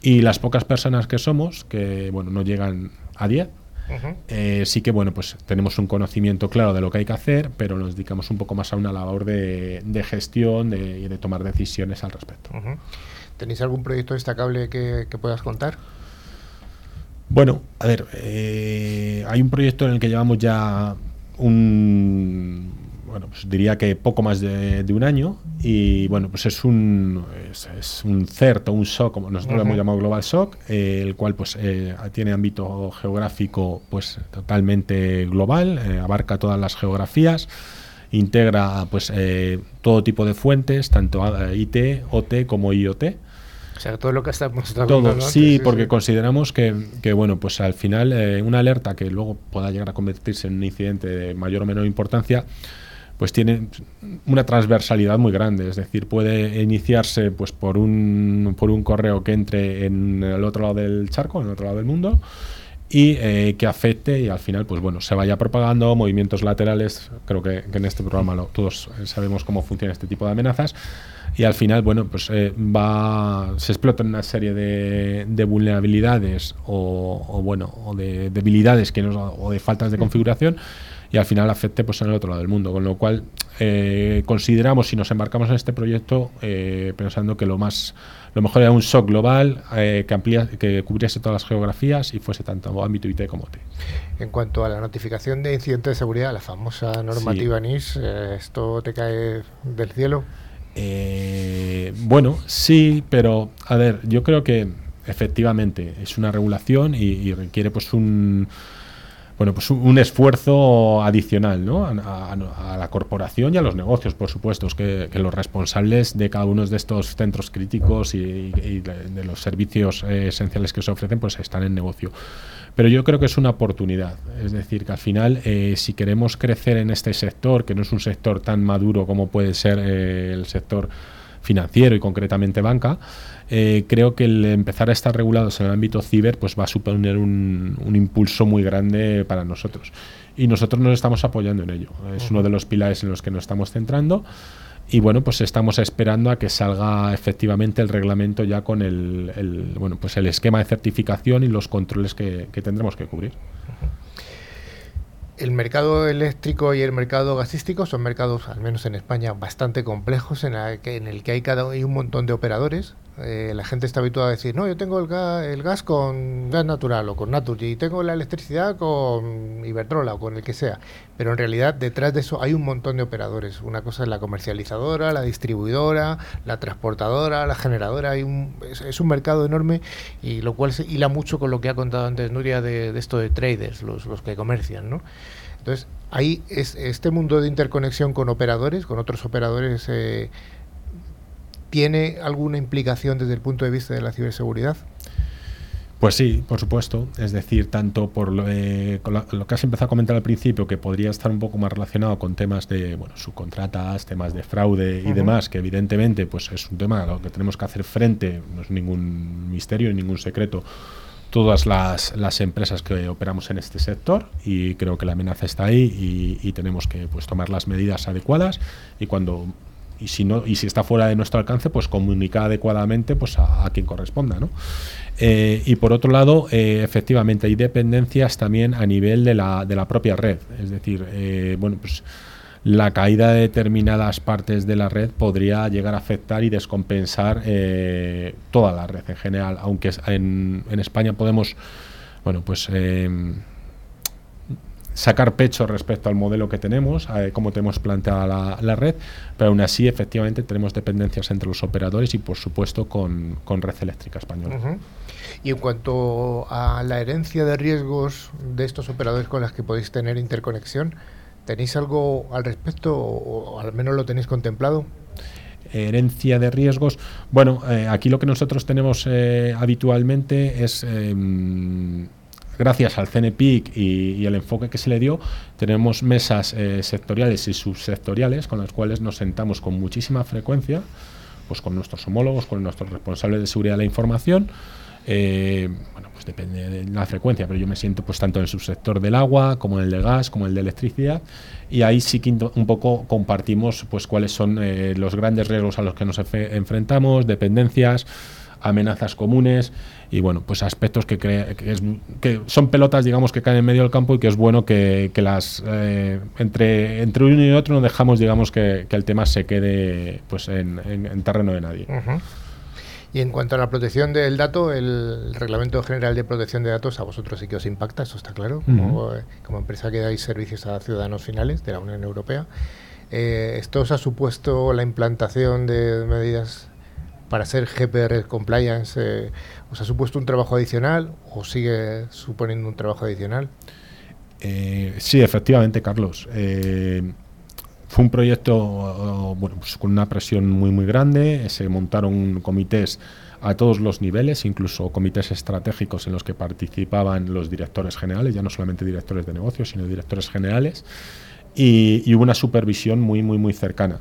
Y las pocas personas que somos, que bueno, no llegan a 10, eh, sí que bueno, pues tenemos un conocimiento claro de lo que hay que hacer, pero nos dedicamos un poco más a una labor de, gestión y de, tomar decisiones al respecto. ¿Tenéis algún proyecto destacable que, puedas contar? Bueno, a ver, eh, hay un proyecto en el que llevamos ya un, bueno, pues diría que poco más de, un año y bueno, pues es un, es, un CERT o un SOC, como nosotros lo hemos llamado Global SOC, eh, el cual pues eh, tiene ámbito geográfico pues totalmente global, eh, abarca todas las geografías, integra pues todo tipo de fuentes, tanto IT, OT como IoT. O sea, todo lo que estamos Todo, sí, porque consideramos que, que, bueno, pues al final una alerta que luego pueda llegar a convertirse en un incidente de mayor o menor importancia, pues tiene una transversalidad muy grande, es decir, puede iniciarse pues por un, por un correo que entre en el otro lado del charco, en el otro lado del mundo, y eh, que afecte y al final pues bueno se vaya propagando movimientos laterales. Creo que, en este programa lo, todos sabemos cómo funciona este tipo de amenazas. Y al final bueno pues eh, va se explotan una serie de, de vulnerabilidades o, bueno o de debilidades que o de faltas de configuración y al final afecte pues en el otro lado del mundo. Con lo cual eh, consideramos si nos embarcamos en este proyecto eh, pensando que lo más lo mejor era un SOC global eh, que amplía, que cubriese todas las geografías y fuese tanto ámbito IT como T. En cuanto a la notificación de incidente de seguridad, la famosa normativa NIS, ¿esto te cae del cielo? bueno, sí, pero a ver, yo creo que efectivamente es una regulación y requiere pues un bueno, pues un esfuerzo adicional ¿no? a, la corporación y a los negocios, por supuesto, es que, los responsables de cada uno de estos centros críticos y, de, los servicios eh, esenciales que se ofrecen, pues están en negocio. Pero yo creo que es una oportunidad, es decir, que al final, eh, si queremos crecer en este sector, que no es un sector tan maduro como puede ser eh, el sector financiero y concretamente banca, eh, creo que el empezar a estar regulados en el ámbito ciber pues va a suponer un, impulso muy grande para nosotros. Y nosotros nos estamos apoyando en ello. Es uno de los pilares en los que nos estamos centrando. Y bueno, pues estamos esperando a que salga efectivamente el reglamento ya con el, bueno, pues el esquema de certificación y los controles que, tendremos que cubrir. El mercado eléctrico y el mercado gasístico son mercados, al menos en España, bastante complejos en, el que hay cada hay un montón de operadores. Eh, la gente está habituada a decir, no, yo tengo el gas, el gas con gas natural o con Naturgy y tengo la electricidad con Iberdrola o con el que sea. Pero en realidad detrás de eso hay un montón de operadores. Una cosa es la comercializadora, la distribuidora, la transportadora, la generadora. Hay un, es, un mercado enorme y lo cual se hila mucho con lo que ha contado antes Nuria de, esto de traders, los, los que comercian, ¿no? Entonces, ahí es este mundo de interconexión con operadores, con otros operadores eh, ¿Tiene alguna implicación desde el punto de vista de la ciberseguridad? Pues sí, por supuesto. Es decir, tanto por lo, eh, lo, que has empezado a comentar al principio, que podría estar un poco más relacionado con temas de bueno, subcontratas, temas de fraude y demás, que evidentemente pues es un tema a lo que tenemos que hacer frente, no es ningún misterio, ningún secreto, todas las, las empresas que operamos en este sector y creo que la amenaza está ahí y, y tenemos que pues, tomar las medidas adecuadas y cuando y si no y si está fuera de nuestro alcance pues comunicar adecuadamente pues a, quien corresponda ¿no? Eh, y por otro lado eh, efectivamente hay dependencias también a nivel de la, de la propia red es decir eh, bueno pues la caída de determinadas partes de la red podría llegar a afectar y descompensar toda la red en general aunque en, en España podemos bueno pues sacar pecho respecto al modelo que tenemos, a cómo tenemos planteada la, red, pero aún así efectivamente tenemos dependencias entre los operadores y por supuesto con, Red Eléctrica Española. Y en cuanto a la herencia de riesgos de estos operadores con los que podéis tener interconexión, ¿tenéis algo al respecto o, al menos lo tenéis contemplado? herencia de riesgos. Bueno, eh, aquí lo que nosotros tenemos eh, habitualmente es em, gracias al CNPIC y, el enfoque que se le dio, tenemos mesas eh, sectoriales y subsectoriales con las cuales nos sentamos con muchísima frecuencia, pues con nuestros homólogos, con nuestros responsables de seguridad de la información. Eh, bueno, pues depende de la frecuencia, pero yo me siento pues tanto en el subsector del agua como en el de gas, como en el de electricidad, y ahí sí que un poco compartimos pues cuáles son eh, los grandes riesgos a los que nos enfrentamos, dependencias, amenazas comunes y bueno, pues aspectos que, que, son pelotas, digamos, que caen en medio del campo y que es bueno que, las eh, entre, entre uno y otro no dejamos, digamos, que, el tema se quede pues en, terreno de nadie. Y en cuanto a la protección del dato, el Reglamento General de Protección de Datos a vosotros sí que os impacta, eso está claro, como, eh, empresa que dais servicios a ciudadanos finales de la Unión Europea. Eh, ¿Esto os ha supuesto la implantación de medidas para ser GPR compliance eh, os ha supuesto un trabajo adicional o sigue suponiendo un trabajo adicional? Eh, sí, efectivamente, Carlos. Eh, fue un proyecto bueno, pues con una presión muy muy grande. Se montaron comités a todos los niveles, incluso comités estratégicos en los que participaban los directores generales, ya no solamente directores de negocios, sino directores generales, y, y hubo una supervisión muy muy muy cercana.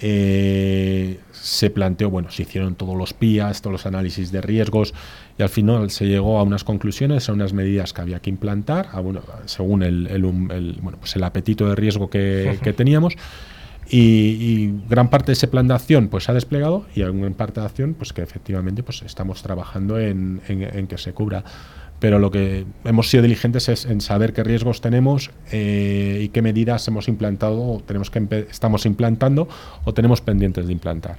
Eh, se planteó, bueno, se hicieron todos los PIAs, todos los análisis de riesgos y al final se llegó a unas conclusiones, a unas medidas que había que implantar, según el, bueno, pues el apetito de riesgo que, teníamos. Y, gran parte de ese plan de acción pues se ha desplegado y gran parte de acción pues que efectivamente pues estamos trabajando en, en que se cubra pero lo que hemos sido diligentes es en saber qué riesgos tenemos eh, y qué medidas hemos implantado, tenemos que estamos implantando o tenemos pendientes de implantar.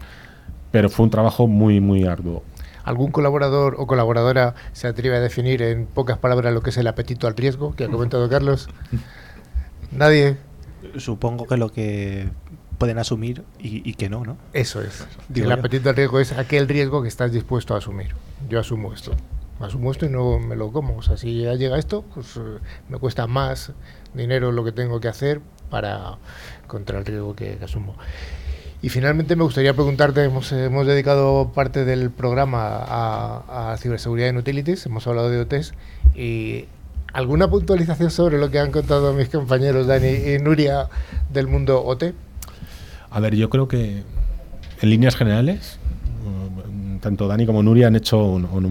Pero fue un trabajo muy, muy arduo. ¿Algún colaborador o colaboradora se atreve a definir en pocas palabras lo que es el apetito al riesgo que ha comentado Carlos? Nadie. Supongo que lo que pueden asumir y, que no, ¿no? Eso es. el apetito al riesgo es aquel riesgo que estás dispuesto a asumir. Yo asumo esto. Asumo esto y no me lo como. O sea, si ya llega esto, pues eh, me cuesta más dinero lo que tengo que hacer para contra el riesgo que, que asumo. Y finalmente me gustaría preguntarte, hemos, hemos dedicado parte del programa a, a ciberseguridad en utilities, hemos hablado de OTs, y ¿alguna puntualización sobre lo que han contado mis compañeros Dani y Nuria del mundo OT? A ver, yo creo que en líneas generales, tanto Dani como Nuria han hecho un, un-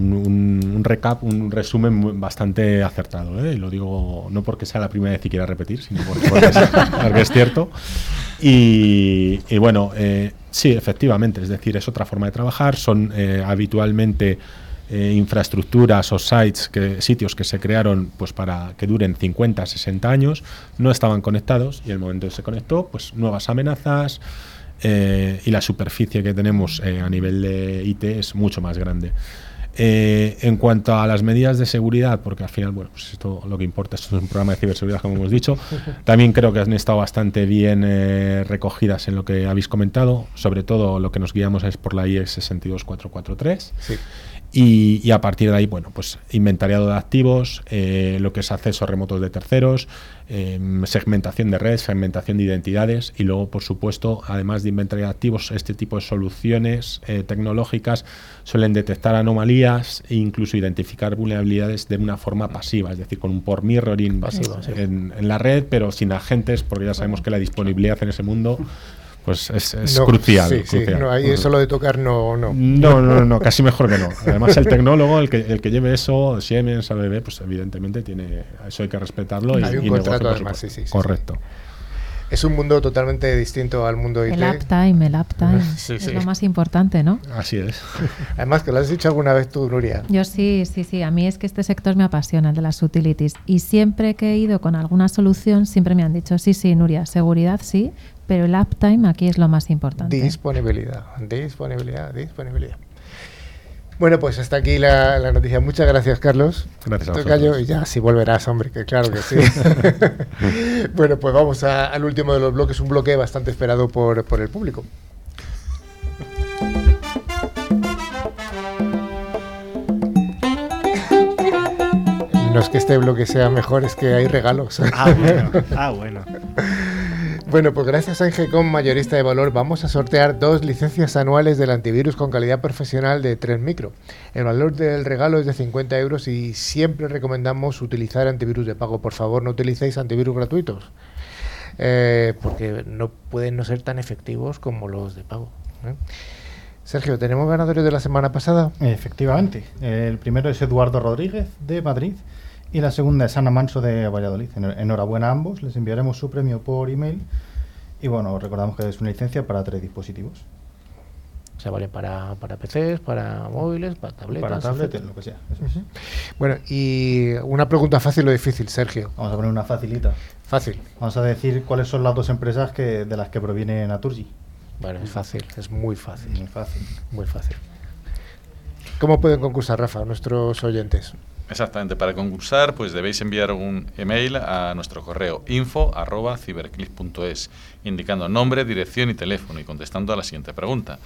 un- recap, un resumen bastante acertado. ¿eh? Y lo digo no porque sea la primera vez que quiera repetir, sino porque, porque es, porque es cierto. Y, y bueno, eh, sí, efectivamente, es decir, es otra forma de trabajar. Son eh, habitualmente eh, infraestructuras o sites, que, sitios que se crearon pues para que duren 50, 60 años, no estaban conectados y el momento que se conectó, pues nuevas amenazas eh, y la superficie que tenemos eh, a nivel de IT es mucho más grande. Eh, en cuanto a las medidas de seguridad, porque al final, bueno, pues esto lo que importa, esto es un programa de ciberseguridad, como hemos dicho, también creo que han estado bastante bien eh, recogidas en lo que habéis comentado, sobre todo lo que nos guiamos es por la IEX 62443. Sí. Y, y a partir de ahí, bueno, pues inventariado de activos, eh, lo que es acceso remotos de terceros, eh, segmentación de redes, segmentación de identidades y luego, por supuesto, además de inventario de activos, este tipo de soluciones eh, tecnológicas suelen detectar anomalías e incluso identificar vulnerabilidades de una forma pasiva, es decir, con un por mirroring Pasivo, en, en la red, pero sin agentes, porque ya sabemos que la disponibilidad en ese mundo pues es, es No, crucial. Sí, sí, crucial. no, ahí eso lo de tocar no, no. No, no, no, casi mejor que no. Además, el tecnólogo, el que, el que lleve eso, Siemens, ABB, pues evidentemente tiene eso hay que respetarlo. Y, Hay un y contrato negocio, además, sí, sí, sí, Correcto. Es un mundo totalmente distinto al mundo IT. El uptime, el uptime. Sí, es sí. lo más importante, ¿no? Así es. Además, que lo has dicho alguna vez tú, Nuria. Yo sí, sí, sí. A mí es que este sector me apasiona, el de las utilities. Y siempre que he ido con alguna solución, siempre me han dicho, sí, sí, Nuria, seguridad sí, pero el uptime aquí es lo más importante. Disponibilidad, disponibilidad, disponibilidad. Bueno, pues hasta aquí la, la noticia. Muchas gracias, Carlos. Gracias a Tocayo, y ya, si volverás, hombre, que claro que sí. bueno, pues vamos a- al último de los bloques, un bloque bastante esperado por, por el público. No es que este bloque sea mejor, es que hay regalos. Ah, bueno. Ah, bueno. Bueno, pues gracias a Ingecom Mayorista de Valor vamos a sortear dos licencias anuales del antivirus con calidad profesional de 3 micro. El valor del regalo es de 50 euros y siempre recomendamos utilizar antivirus de pago. Por favor, no utilicéis antivirus gratuitos, eh, porque no pueden no ser tan efectivos como los de pago. ¿eh? Sergio, ¿tenemos ganadores de la semana pasada? Efectivamente. El primero es Eduardo Rodríguez de Madrid y la segunda es Ana Manso de Valladolid. Enhor- Enhorabuena a ambos. Les enviaremos su premio por email. Y bueno, recordamos que es una licencia para tres dispositivos. O sea, vale para, para PCs, para móviles, para tabletas. para tablet, etcétera. lo que sea. Eso es. Bueno, y una pregunta fácil o difícil, Sergio. Vamos a poner una facilita. Fácil. Vamos a decir cuáles son las dos empresas que, de las que proviene Naturgy. Bueno, es fácil, es muy fácil. Muy fácil. Muy fácil. ¿Cómo pueden concursar, Rafa, nuestros oyentes? Exactamente, para concursar pues debéis enviar un email a nuestro correo info arroba ciberclick.es indicando nombre, dirección y teléfono y contestando a la siguiente pregunta.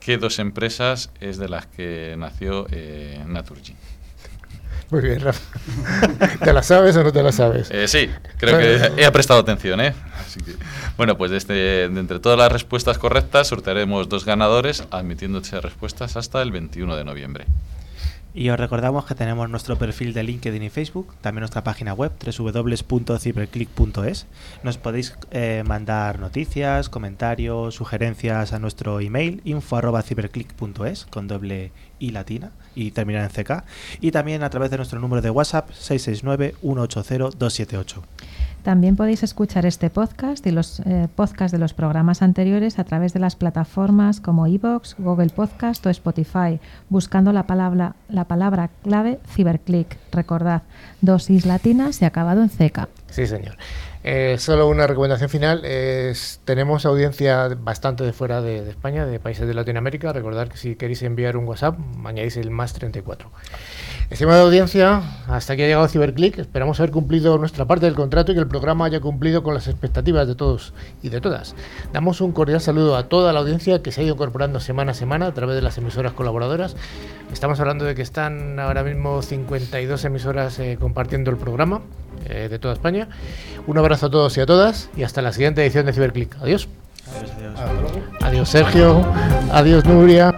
¿Qué dos empresas es de las que nació eh, Naturgy? Muy bien, Rafa. ¿Te la sabes o no te la sabes? Eh, sí, creo que he prestado atención, ¿eh? Así que, bueno, pues desde, de entre todas las respuestas correctas sortearemos dos ganadores admitiéndose respuestas hasta el 21 de noviembre. Y os recordamos que tenemos nuestro perfil de LinkedIn y Facebook, también nuestra página web www.ciberclick.es. Nos podéis eh, mandar noticias, comentarios, sugerencias a nuestro email info@ciberclick.es con doble i latina y terminar en CK y también a través de nuestro número de WhatsApp 669 180 278. También podéis escuchar este podcast y los eh, podcasts de los programas anteriores a través de las plataformas como iVoox, Google Podcast o Spotify, buscando la palabra, la palabra clave Ciberclick. Recordad, dosis latinas y acabado en CK. Sí, señor. Eh, solo una recomendación final. es- tenemos audiencia bastante de fuera de, de España, de países de Latinoamérica. Recordad que si queréis enviar un WhatsApp, añadís el más 34. Estimada audiencia, hasta aquí ha llegado Ciberclick. Esperamos haber cumplido nuestra parte del contrato y que el programa haya cumplido con las expectativas de todos y de todas. Damos un cordial saludo a toda la audiencia que se ha ido incorporando semana a semana a través de las emisoras colaboradoras. Estamos hablando de que están ahora mismo 52 emisoras eh, compartiendo el programa eh, de toda España. Un abrazo a todos y a todas y hasta la siguiente edición de Ciberclick. Adiós. Adiós, adiós. Adiós Sergio. Adiós Nuria.